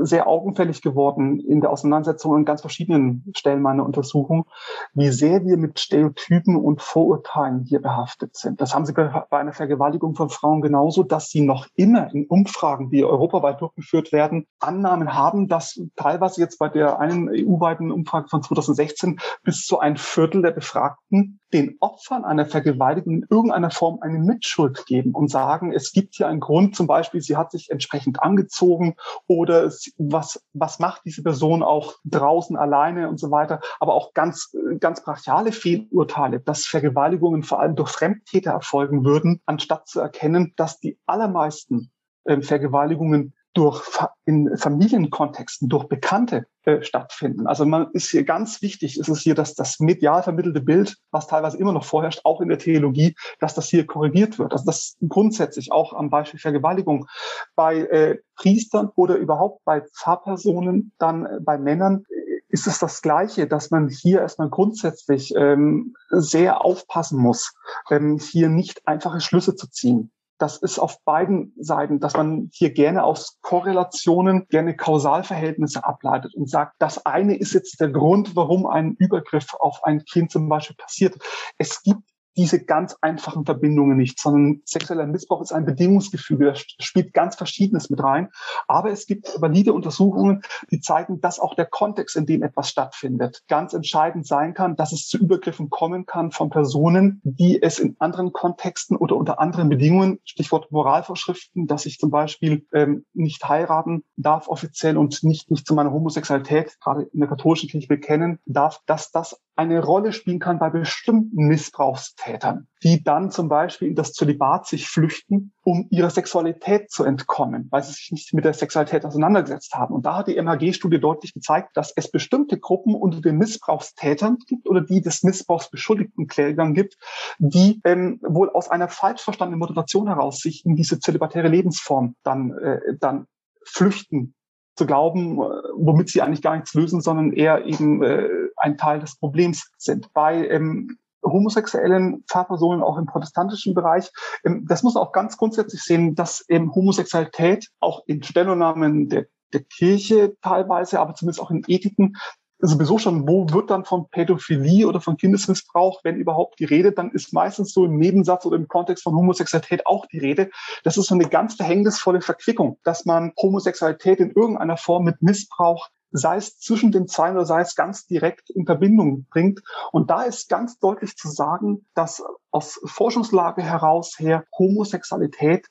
sehr augenfällig geworden in der Auseinandersetzung an ganz verschiedenen Stellen meiner Untersuchung, wie sehr wir mit Stereotypen und Vorurteilen hier behaftet sind. Das haben Sie bei einer Vergewaltigung von Frauen genauso, dass sie noch immer in Umfragen, die europaweit durchgeführt werden, Annahmen haben, dass teilweise jetzt bei der einen EU-weiten Umfrage von 2016 bis zu ein Viertel der Befragten den Opfern einer Vergewaltigung in irgendeiner Form eine Mitschuld geben und sagen, es gibt hier einen Grund, zum Beispiel, sie hat sich entsprechend angezogen oder was, was macht diese Person auch draußen alleine und so weiter, aber auch ganz, ganz brachiale Fehlurteile, dass Vergewaltigungen vor allem durch Fremdtäter erfolgen würden, anstatt zu erkennen, dass die allermeisten äh, Vergewaltigungen durch in Familienkontexten durch Bekannte äh, stattfinden. Also man ist hier ganz wichtig, ist es hier, dass das medial vermittelte Bild, was teilweise immer noch vorherrscht, auch in der Theologie, dass das hier korrigiert wird. Also das grundsätzlich auch am Beispiel Vergewaltigung bei äh, Priestern oder überhaupt bei Pfarrpersonen, dann äh, bei Männern äh, ist es das Gleiche, dass man hier erstmal grundsätzlich ähm, sehr aufpassen muss, ähm, hier nicht einfache Schlüsse zu ziehen das ist auf beiden Seiten, dass man hier gerne aus Korrelationen, gerne Kausalverhältnisse ableitet und sagt, das eine ist jetzt der Grund, warum ein Übergriff auf ein Kind zum Beispiel passiert. Es gibt diese ganz einfachen Verbindungen nicht, sondern sexueller Missbrauch ist ein Bedingungsgefüge, da spielt ganz Verschiedenes mit rein. Aber es gibt valide Untersuchungen, die zeigen, dass auch der Kontext, in dem etwas stattfindet, ganz entscheidend sein kann, dass es zu Übergriffen kommen kann von Personen, die es in anderen Kontexten oder unter anderen Bedingungen, Stichwort Moralvorschriften, dass ich zum Beispiel ähm, nicht heiraten darf offiziell und nicht, nicht zu meiner Homosexualität, gerade in der katholischen Kirche bekennen darf, dass das eine Rolle spielen kann bei bestimmten Missbrauchstätern, die dann zum Beispiel in das Zölibat sich flüchten, um ihrer Sexualität zu entkommen, weil sie sich nicht mit der Sexualität auseinandergesetzt haben. Und da hat die MHG-Studie deutlich gezeigt, dass es bestimmte Gruppen unter den Missbrauchstätern gibt oder die des Missbrauchs beschuldigten Klägern gibt, die ähm, wohl aus einer falsch verstandenen Motivation heraus sich in diese zölibatäre Lebensform dann, äh, dann flüchten zu glauben, äh, womit sie eigentlich gar nichts lösen, sondern eher eben äh, ein Teil des Problems sind. Bei ähm, homosexuellen Pfarrpersonen auch im protestantischen Bereich. Ähm, das muss man auch ganz grundsätzlich sehen, dass eben Homosexualität auch in Stellungnahmen der der Kirche teilweise, aber zumindest auch in Ethiken sowieso schon, wo wird dann von Pädophilie oder von Kindesmissbrauch, wenn überhaupt die Rede, dann ist meistens so im Nebensatz oder im Kontext von Homosexualität auch die Rede. Das ist so eine ganz verhängnisvolle Verquickung, dass man Homosexualität in irgendeiner Form mit Missbrauch sei es zwischen den Zeilen oder sei es ganz direkt in Verbindung bringt. Und da ist ganz deutlich zu sagen, dass aus Forschungslage heraus her Homosexualität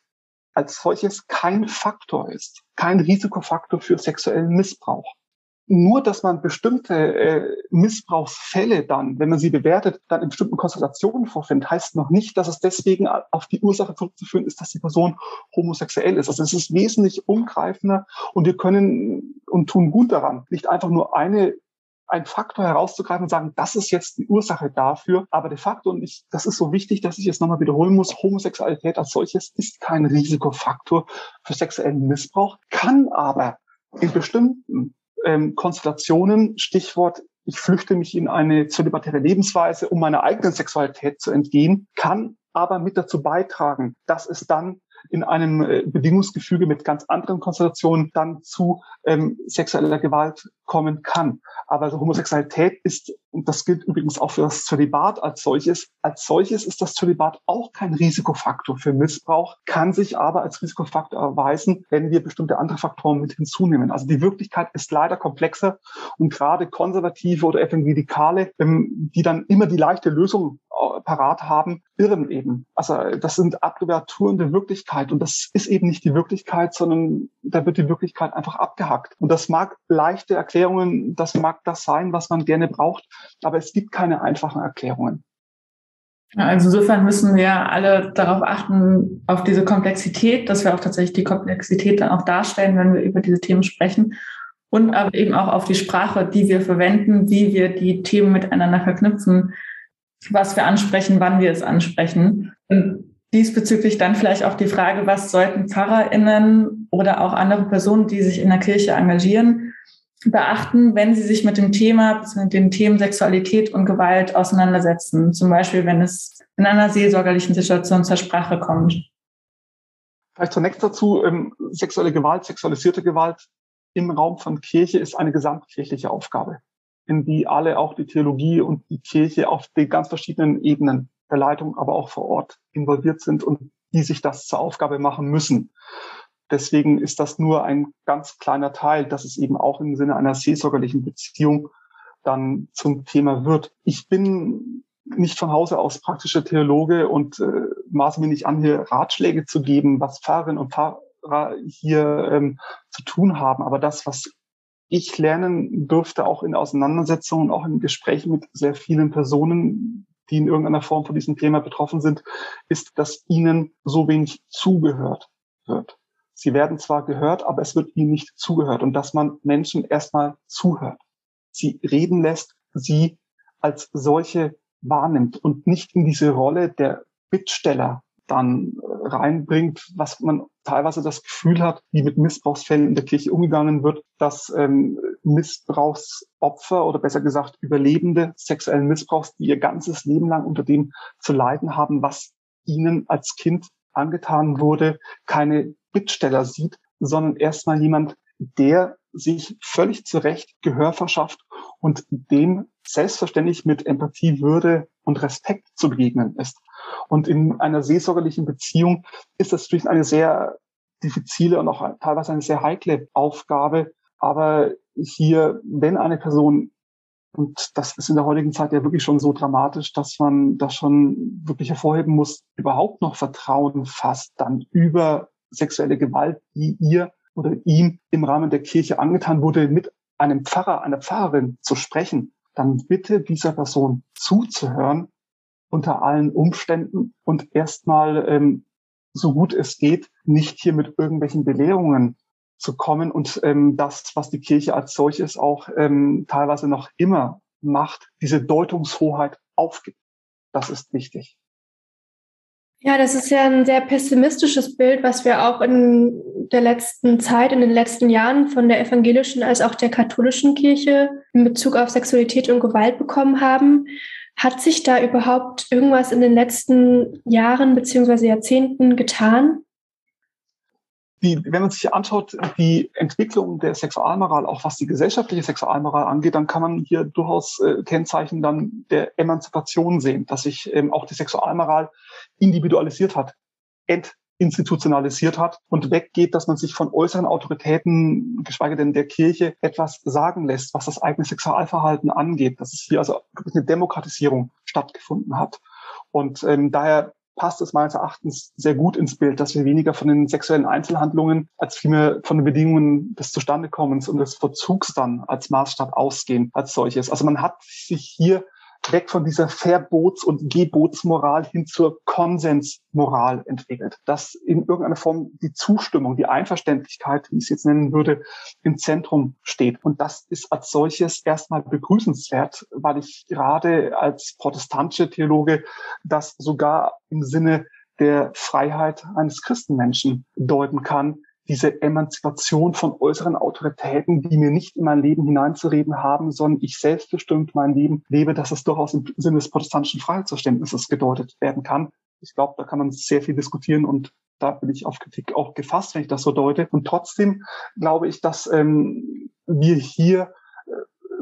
als solches kein Faktor ist, kein Risikofaktor für sexuellen Missbrauch nur, dass man bestimmte äh, Missbrauchsfälle dann, wenn man sie bewertet, dann in bestimmten Konstellationen vorfindet, heißt noch nicht, dass es deswegen auf die Ursache zurückzuführen ist, dass die Person homosexuell ist. Also es ist wesentlich umgreifender und wir können und tun gut daran, nicht einfach nur eine ein Faktor herauszugreifen und sagen, das ist jetzt die Ursache dafür. Aber de facto, und ich, das ist so wichtig, dass ich es nochmal wiederholen muss, Homosexualität als solches ist kein Risikofaktor für sexuellen Missbrauch, kann aber in bestimmten ähm, Konstellationen, Stichwort, ich flüchte mich in eine zölibatäre Lebensweise, um meiner eigenen Sexualität zu entgehen, kann aber mit dazu beitragen, dass es dann in einem äh, Bedingungsgefüge mit ganz anderen Konstellationen dann zu ähm, sexueller Gewalt kommen kann. Aber also Homosexualität ist, und das gilt übrigens auch für das Zölibat als solches, als solches ist das Zölibat auch kein Risikofaktor für Missbrauch, kann sich aber als Risikofaktor erweisen, wenn wir bestimmte andere Faktoren mit hinzunehmen. Also die Wirklichkeit ist leider komplexer und gerade Konservative oder Evangelikale, ähm, die dann immer die leichte Lösung äh, parat haben, irren eben. Also das sind Abbreviaturen der Wirklichkeit und das ist eben nicht die Wirklichkeit, sondern da wird die Wirklichkeit einfach abgehackt. Und das mag leichte Erklärungen, das mag das sein, was man gerne braucht, aber es gibt keine einfachen Erklärungen. Also insofern müssen wir alle darauf achten, auf diese Komplexität, dass wir auch tatsächlich die Komplexität dann auch darstellen, wenn wir über diese Themen sprechen. Und aber eben auch auf die Sprache, die wir verwenden, wie wir die Themen miteinander verknüpfen, was wir ansprechen, wann wir es ansprechen. Und diesbezüglich dann vielleicht auch die Frage, was sollten PfarrerInnen oder auch andere Personen, die sich in der Kirche engagieren, beachten, wenn sie sich mit dem Thema, mit den Themen Sexualität und Gewalt auseinandersetzen. Zum Beispiel, wenn es in einer seelsorgerlichen Situation zur Sprache kommt. Vielleicht zunächst dazu, ähm, sexuelle Gewalt, sexualisierte Gewalt im Raum von Kirche ist eine gesamtkirchliche Aufgabe in die alle auch die Theologie und die Kirche auf den ganz verschiedenen Ebenen der Leitung, aber auch vor Ort involviert sind und die sich das zur Aufgabe machen müssen. Deswegen ist das nur ein ganz kleiner Teil, dass es eben auch im Sinne einer seelsorgerlichen Beziehung dann zum Thema wird. Ich bin nicht von Hause aus praktischer Theologe und äh, maße mir nicht an, hier Ratschläge zu geben, was Pfarrerinnen und Pfarrer hier ähm, zu tun haben. Aber das, was ich lernen durfte, auch in Auseinandersetzungen, auch in Gesprächen mit sehr vielen Personen, die in irgendeiner Form von diesem Thema betroffen sind, ist, dass ihnen so wenig zugehört wird. Sie werden zwar gehört, aber es wird ihnen nicht zugehört. Und dass man Menschen erstmal zuhört, sie reden lässt, sie als solche wahrnimmt und nicht in diese Rolle der Bittsteller dann reinbringt, was man teilweise das Gefühl hat, wie mit Missbrauchsfällen in der Kirche umgegangen wird, dass ähm, Missbrauchsopfer oder besser gesagt Überlebende sexuellen Missbrauchs, die ihr ganzes Leben lang unter dem zu leiden haben, was ihnen als Kind angetan wurde, keine Bittsteller sieht, sondern erstmal jemand, der sich völlig zu Recht Gehör verschafft und dem selbstverständlich mit Empathie, Würde und Respekt zu begegnen ist. Und in einer seelsorgerlichen Beziehung ist das natürlich eine sehr diffizile und auch teilweise eine sehr heikle Aufgabe. Aber hier, wenn eine Person, und das ist in der heutigen Zeit ja wirklich schon so dramatisch, dass man das schon wirklich hervorheben muss, überhaupt noch Vertrauen fasst, dann über sexuelle Gewalt, die ihr oder ihm im Rahmen der Kirche angetan wurde, mit einem Pfarrer, einer Pfarrerin zu sprechen, dann bitte dieser Person zuzuhören unter allen Umständen und erstmal ähm, so gut es geht, nicht hier mit irgendwelchen Belehrungen zu kommen und ähm, das, was die Kirche als solches auch ähm, teilweise noch immer macht, diese Deutungshoheit aufgibt. Das ist wichtig. Ja, das ist ja ein sehr pessimistisches Bild, was wir auch in der letzten Zeit, in den letzten Jahren von der evangelischen als auch der katholischen Kirche in Bezug auf Sexualität und Gewalt bekommen haben. Hat sich da überhaupt irgendwas in den letzten Jahren beziehungsweise Jahrzehnten getan? Die, wenn man sich anschaut, die Entwicklung der Sexualmoral, auch was die gesellschaftliche Sexualmoral angeht, dann kann man hier durchaus äh, Kennzeichen dann der Emanzipation sehen, dass sich ähm, auch die Sexualmoral individualisiert hat, entinstitutionalisiert hat und weggeht, dass man sich von äußeren Autoritäten, geschweige denn der Kirche, etwas sagen lässt, was das eigene Sexualverhalten angeht, dass es hier also eine Demokratisierung stattgefunden hat. Und ähm, daher passt es meines Erachtens sehr gut ins Bild, dass wir weniger von den sexuellen Einzelhandlungen als vielmehr von den Bedingungen des Zustandekommens und des Verzugs dann als Maßstab ausgehen als solches. Also man hat sich hier weg von dieser Verbots- und Gebotsmoral hin zur Konsensmoral entwickelt, dass in irgendeiner Form die Zustimmung, die Einverständlichkeit, wie ich es jetzt nennen würde, im Zentrum steht. Und das ist als solches erstmal begrüßenswert, weil ich gerade als protestantische Theologe das sogar im Sinne der Freiheit eines Christenmenschen deuten kann, diese Emanzipation von äußeren Autoritäten, die mir nicht in mein Leben hineinzureden haben, sondern ich selbstbestimmt mein Leben lebe, dass es durchaus im Sinne des protestantischen Freiheitsverständnisses gedeutet werden kann. Ich glaube, da kann man sehr viel diskutieren und da bin ich auf Kritik auch gefasst, wenn ich das so deute. Und trotzdem glaube ich, dass ähm, wir hier äh,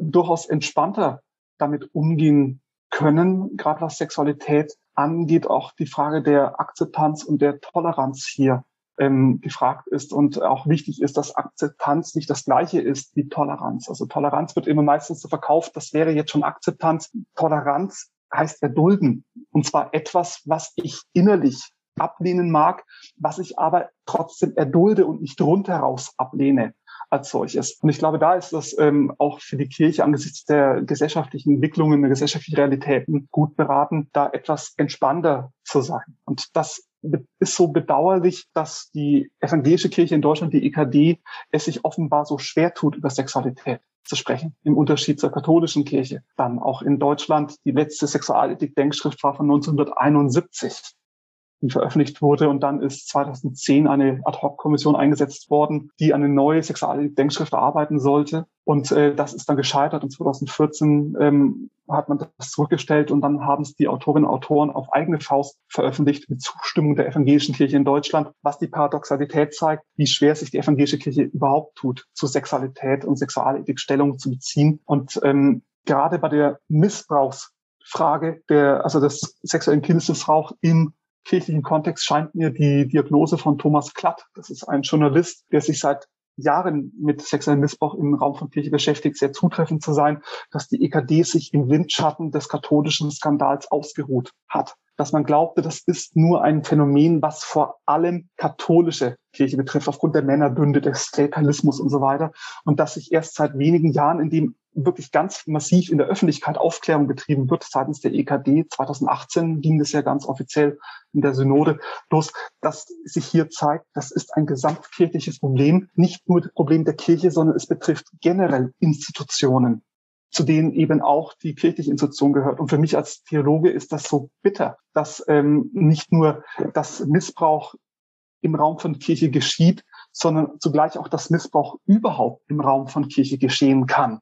durchaus entspannter damit umgehen können, gerade was Sexualität angeht, auch die Frage der Akzeptanz und der Toleranz hier ähm, gefragt ist und auch wichtig ist, dass Akzeptanz nicht das gleiche ist wie Toleranz. Also Toleranz wird immer meistens so verkauft, das wäre jetzt schon Akzeptanz. Toleranz heißt erdulden. Und zwar etwas, was ich innerlich ablehnen mag, was ich aber trotzdem erdulde und nicht rundheraus ablehne als solches. Und ich glaube, da ist das ähm, auch für die Kirche angesichts der gesellschaftlichen Entwicklungen, der gesellschaftlichen Realitäten gut beraten, da etwas entspannter zu sein. Und das ist so bedauerlich, dass die evangelische Kirche in Deutschland, die EKD, es sich offenbar so schwer tut, über Sexualität zu sprechen, im Unterschied zur katholischen Kirche. Dann auch in Deutschland, die letzte Sexualethik-Denkschrift war von 1971 die veröffentlicht wurde. Und dann ist 2010 eine Ad-Hoc-Kommission eingesetzt worden, die eine neue Sexualdenkschrift erarbeiten sollte. Und äh, das ist dann gescheitert. Und 2014 ähm, hat man das zurückgestellt und dann haben es die Autorinnen und Autoren auf eigene Faust veröffentlicht mit Zustimmung der evangelischen Kirche in Deutschland, was die Paradoxalität zeigt, wie schwer sich die evangelische Kirche überhaupt tut, zu Sexualität und Sexualethik Stellung zu beziehen. Und ähm, gerade bei der Missbrauchsfrage der, also des sexuellen Kindesmissbrauch im kirchlichen Kontext scheint mir die Diagnose von Thomas Klatt, das ist ein Journalist, der sich seit Jahren mit sexuellem Missbrauch im Raum von Kirche beschäftigt, sehr zutreffend zu sein, dass die EKD sich im Windschatten des katholischen Skandals ausgeruht hat. Dass man glaubte, das ist nur ein Phänomen, was vor allem katholische Kirche betrifft, aufgrund der Männerbünde, des Klerikalismus und so weiter. Und dass sich erst seit wenigen Jahren, in dem wirklich ganz massiv in der Öffentlichkeit Aufklärung betrieben wird, seitens der EKD, 2018 ging das ja ganz offiziell in der Synode los, dass sich hier zeigt, das ist ein gesamtkirchliches Problem, nicht nur das Problem der Kirche, sondern es betrifft generell Institutionen zu denen eben auch die kirchliche Institution gehört. Und für mich als Theologe ist das so bitter, dass ähm, nicht nur das Missbrauch im Raum von Kirche geschieht, sondern zugleich auch das Missbrauch überhaupt im Raum von Kirche geschehen kann.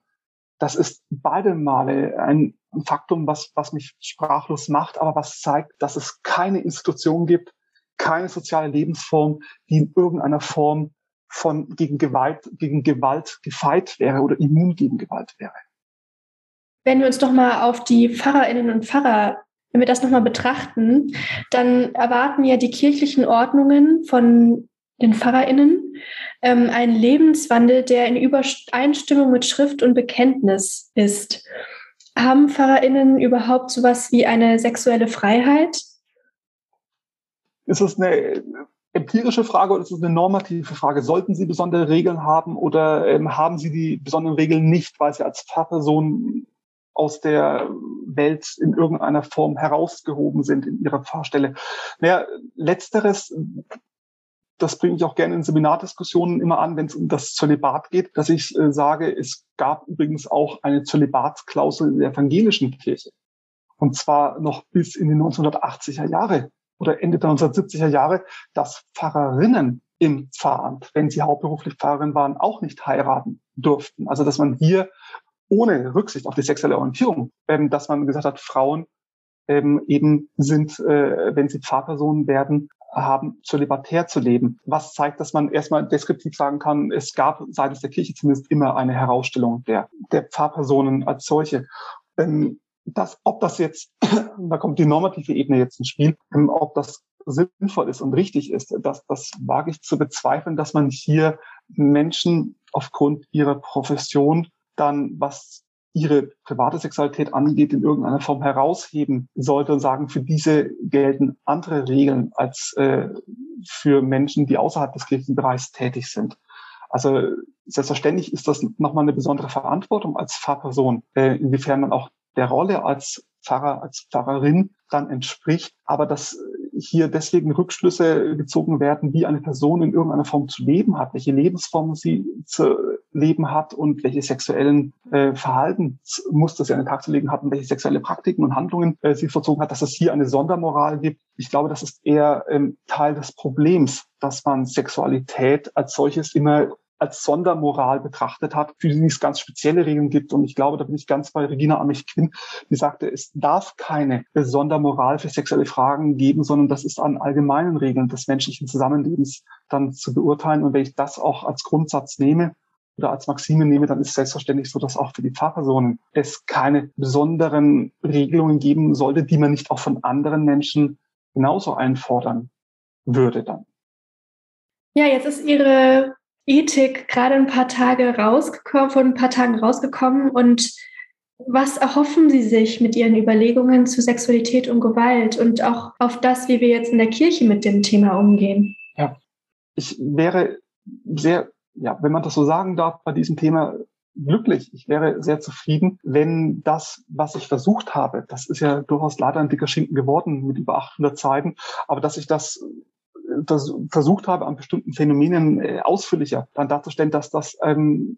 Das ist beide Male ein Faktum, was, was mich sprachlos macht, aber was zeigt, dass es keine Institution gibt, keine soziale Lebensform, die in irgendeiner Form von gegen Gewalt, gegen Gewalt gefeit wäre oder immun gegen Gewalt wäre. Wenn wir uns doch mal auf die Pfarrerinnen und Pfarrer, wenn wir das nochmal betrachten, dann erwarten ja die kirchlichen Ordnungen von den Pfarrerinnen ähm, einen Lebenswandel, der in Übereinstimmung mit Schrift und Bekenntnis ist. Haben Pfarrerinnen überhaupt sowas wie eine sexuelle Freiheit? Ist das eine empirische Frage oder ist es eine normative Frage? Sollten Sie besondere Regeln haben oder ähm, haben Sie die besonderen Regeln nicht, weil Sie als Pfarrperson aus der Welt in irgendeiner Form herausgehoben sind in ihrer Fahrstelle. Naja, letzteres, das bringe ich auch gerne in Seminardiskussionen immer an, wenn es um das Zölibat geht, dass ich äh, sage, es gab übrigens auch eine Zölibatsklausel in der evangelischen Kirche. Und zwar noch bis in die 1980er Jahre oder Ende der 1970er Jahre, dass Pfarrerinnen im Pfarramt, wenn sie hauptberuflich Pfarrerin waren, auch nicht heiraten durften. Also dass man hier ohne Rücksicht auf die sexuelle Orientierung, ähm, dass man gesagt hat, Frauen ähm, eben sind, äh, wenn sie Pfarrpersonen werden, haben, zölibatär zu leben. Was zeigt, dass man erstmal deskriptiv sagen kann, es gab seitens der Kirche zumindest immer eine Herausstellung der, der Pfarrpersonen als solche. Ähm, das, ob das jetzt, da kommt die normative Ebene jetzt ins Spiel, ähm, ob das sinnvoll ist und richtig ist, das, das wage ich zu bezweifeln, dass man hier Menschen aufgrund ihrer Profession dann, was ihre private Sexualität angeht, in irgendeiner Form herausheben sollte und sagen, für diese gelten andere Regeln als äh, für Menschen, die außerhalb des Kirchenbereichs tätig sind. Also selbstverständlich ist das nochmal eine besondere Verantwortung als Pfarrperson, äh, inwiefern man auch der Rolle als Pfarrer, als Pfarrerin dann entspricht, aber dass hier deswegen Rückschlüsse gezogen werden, wie eine Person in irgendeiner Form zu leben hat, welche Lebensform sie zu leben hat und welche sexuellen äh, Verhaltensmuster sie an den Tag zu legen hat und welche sexuelle Praktiken und Handlungen äh, sie verzogen hat, dass es hier eine Sondermoral gibt. Ich glaube, das ist eher ähm, Teil des Problems, dass man Sexualität als solches immer als Sondermoral betrachtet hat, für die es ganz spezielle Regeln gibt. Und ich glaube, da bin ich ganz bei Regina Amich-Quinn, die sagte, es darf keine Sondermoral für sexuelle Fragen geben, sondern das ist an allgemeinen Regeln des menschlichen Zusammenlebens dann zu beurteilen. Und wenn ich das auch als Grundsatz nehme, oder als Maxime nehme, dann ist selbstverständlich so, dass auch für die Pfarrpersonen es keine besonderen Regelungen geben sollte, die man nicht auch von anderen Menschen genauso einfordern würde dann. Ja, jetzt ist Ihre Ethik gerade ein paar Tage rausgekommen, vor ein paar Tagen rausgekommen. Und was erhoffen Sie sich mit Ihren Überlegungen zu Sexualität und Gewalt und auch auf das, wie wir jetzt in der Kirche mit dem Thema umgehen? Ja, ich wäre sehr, ja, wenn man das so sagen darf, bei diesem Thema glücklich. Ich wäre sehr zufrieden, wenn das, was ich versucht habe, das ist ja durchaus leider ein dicker Schinken geworden mit über 800 Seiten, aber dass ich das versucht habe, an bestimmten Phänomenen äh, ausführlicher dann darzustellen, dass das ähm,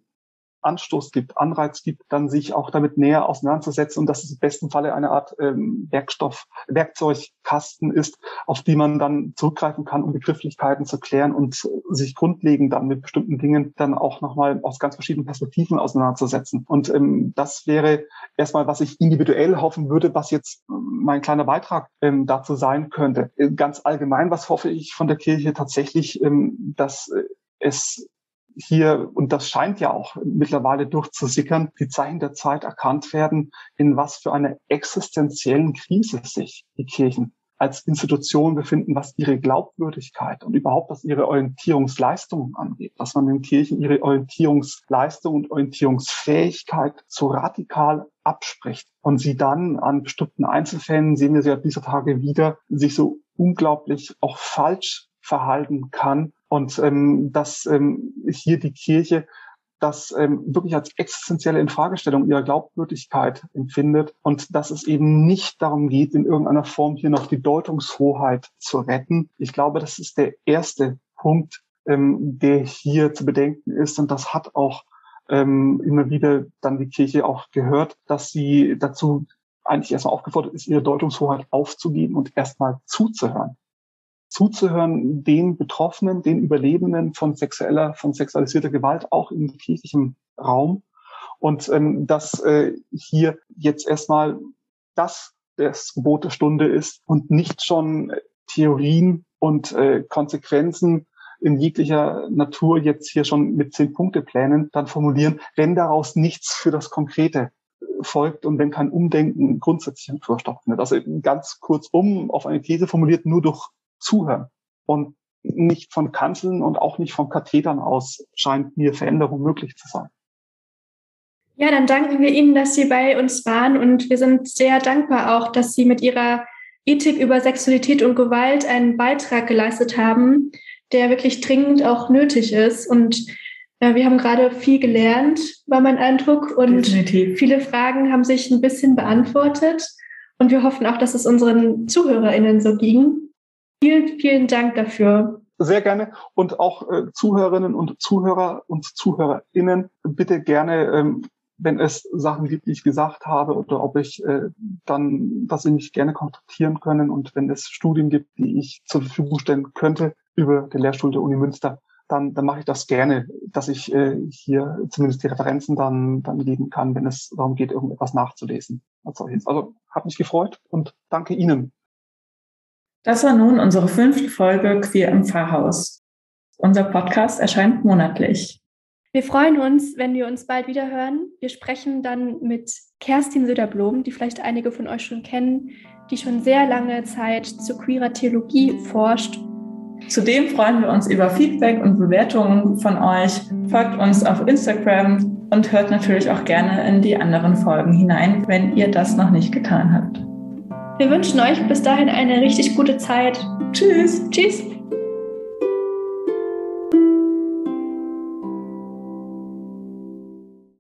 Anstoß gibt, Anreiz gibt, dann sich auch damit näher auseinanderzusetzen und dass es im besten Falle eine Art ähm, Werkstoff, Werkzeugkasten ist, auf die man dann zurückgreifen kann, um Begrifflichkeiten zu klären und sich grundlegend dann mit bestimmten Dingen dann auch nochmal aus ganz verschiedenen Perspektiven auseinanderzusetzen. Und ähm, das wäre erstmal, was ich individuell hoffen würde, was jetzt mein kleiner Beitrag ähm, dazu sein könnte. Ganz allgemein, was hoffe ich von der Kirche tatsächlich, ähm, dass äh, es hier, und das scheint ja auch mittlerweile durchzusickern, die Zeichen der Zeit erkannt werden, in was für einer existenziellen Krise sich die Kirchen als Institution befinden, was ihre Glaubwürdigkeit und überhaupt was ihre Orientierungsleistungen angeht, dass man den Kirchen ihre Orientierungsleistung und Orientierungsfähigkeit so radikal abspricht und sie dann an bestimmten Einzelfällen, sehen wir sie ja dieser Tage wieder, sich so unglaublich auch falsch verhalten kann und ähm, dass ähm, hier die Kirche das ähm, wirklich als existenzielle Infragestellung ihrer Glaubwürdigkeit empfindet und dass es eben nicht darum geht, in irgendeiner Form hier noch die Deutungshoheit zu retten. Ich glaube, das ist der erste Punkt, ähm, der hier zu bedenken ist und das hat auch ähm, immer wieder dann die Kirche auch gehört, dass sie dazu eigentlich erstmal aufgefordert ist, ihre Deutungshoheit aufzugeben und erstmal zuzuhören. Zuzuhören den Betroffenen, den Überlebenden von sexueller, von sexualisierter Gewalt, auch im kirchlichen Raum. Und ähm, dass äh, hier jetzt erstmal das das Gebot der Stunde ist und nicht schon Theorien und äh, Konsequenzen in jeglicher Natur jetzt hier schon mit zehn Punkte Plänen dann formulieren, wenn daraus nichts für das Konkrete folgt und wenn kein Umdenken grundsätzlich hervorstopfen wird. Also ganz kurz um auf eine These formuliert, nur durch Zuhören und nicht von Kanzeln und auch nicht von Kathetern aus scheint mir Veränderung möglich zu sein. Ja, dann danken wir Ihnen, dass Sie bei uns waren und wir sind sehr dankbar auch, dass Sie mit Ihrer Ethik über Sexualität und Gewalt einen Beitrag geleistet haben, der wirklich dringend auch nötig ist. Und äh, wir haben gerade viel gelernt, war mein Eindruck. Und Definitiv. viele Fragen haben sich ein bisschen beantwortet. Und wir hoffen auch, dass es unseren ZuhörerInnen so ging. Vielen, vielen Dank dafür. Sehr gerne. Und auch äh, Zuhörerinnen und Zuhörer und ZuhörerInnen, bitte gerne, ähm, wenn es Sachen gibt, die ich gesagt habe oder ob ich äh, dann, dass Sie mich gerne kontaktieren können und wenn es Studien gibt, die ich zur Verfügung stellen könnte, über den Lehrstuhl der Uni Münster, dann, dann mache ich das gerne, dass ich äh, hier zumindest die Referenzen dann, dann geben kann, wenn es darum geht, irgendetwas nachzulesen. Also, also hat mich gefreut und danke Ihnen. Das war nun unsere fünfte Folge Queer im Pfarrhaus. Unser Podcast erscheint monatlich. Wir freuen uns, wenn wir uns bald wieder hören. Wir sprechen dann mit Kerstin Söderblom, die vielleicht einige von euch schon kennen, die schon sehr lange Zeit zu queerer Theologie forscht Zudem freuen wir uns über Feedback und Bewertungen von euch. Folgt uns auf Instagram und hört natürlich auch gerne in die anderen Folgen hinein, wenn ihr das noch nicht getan habt. Wir wünschen euch bis dahin eine richtig gute Zeit. Tschüss. Tschüss.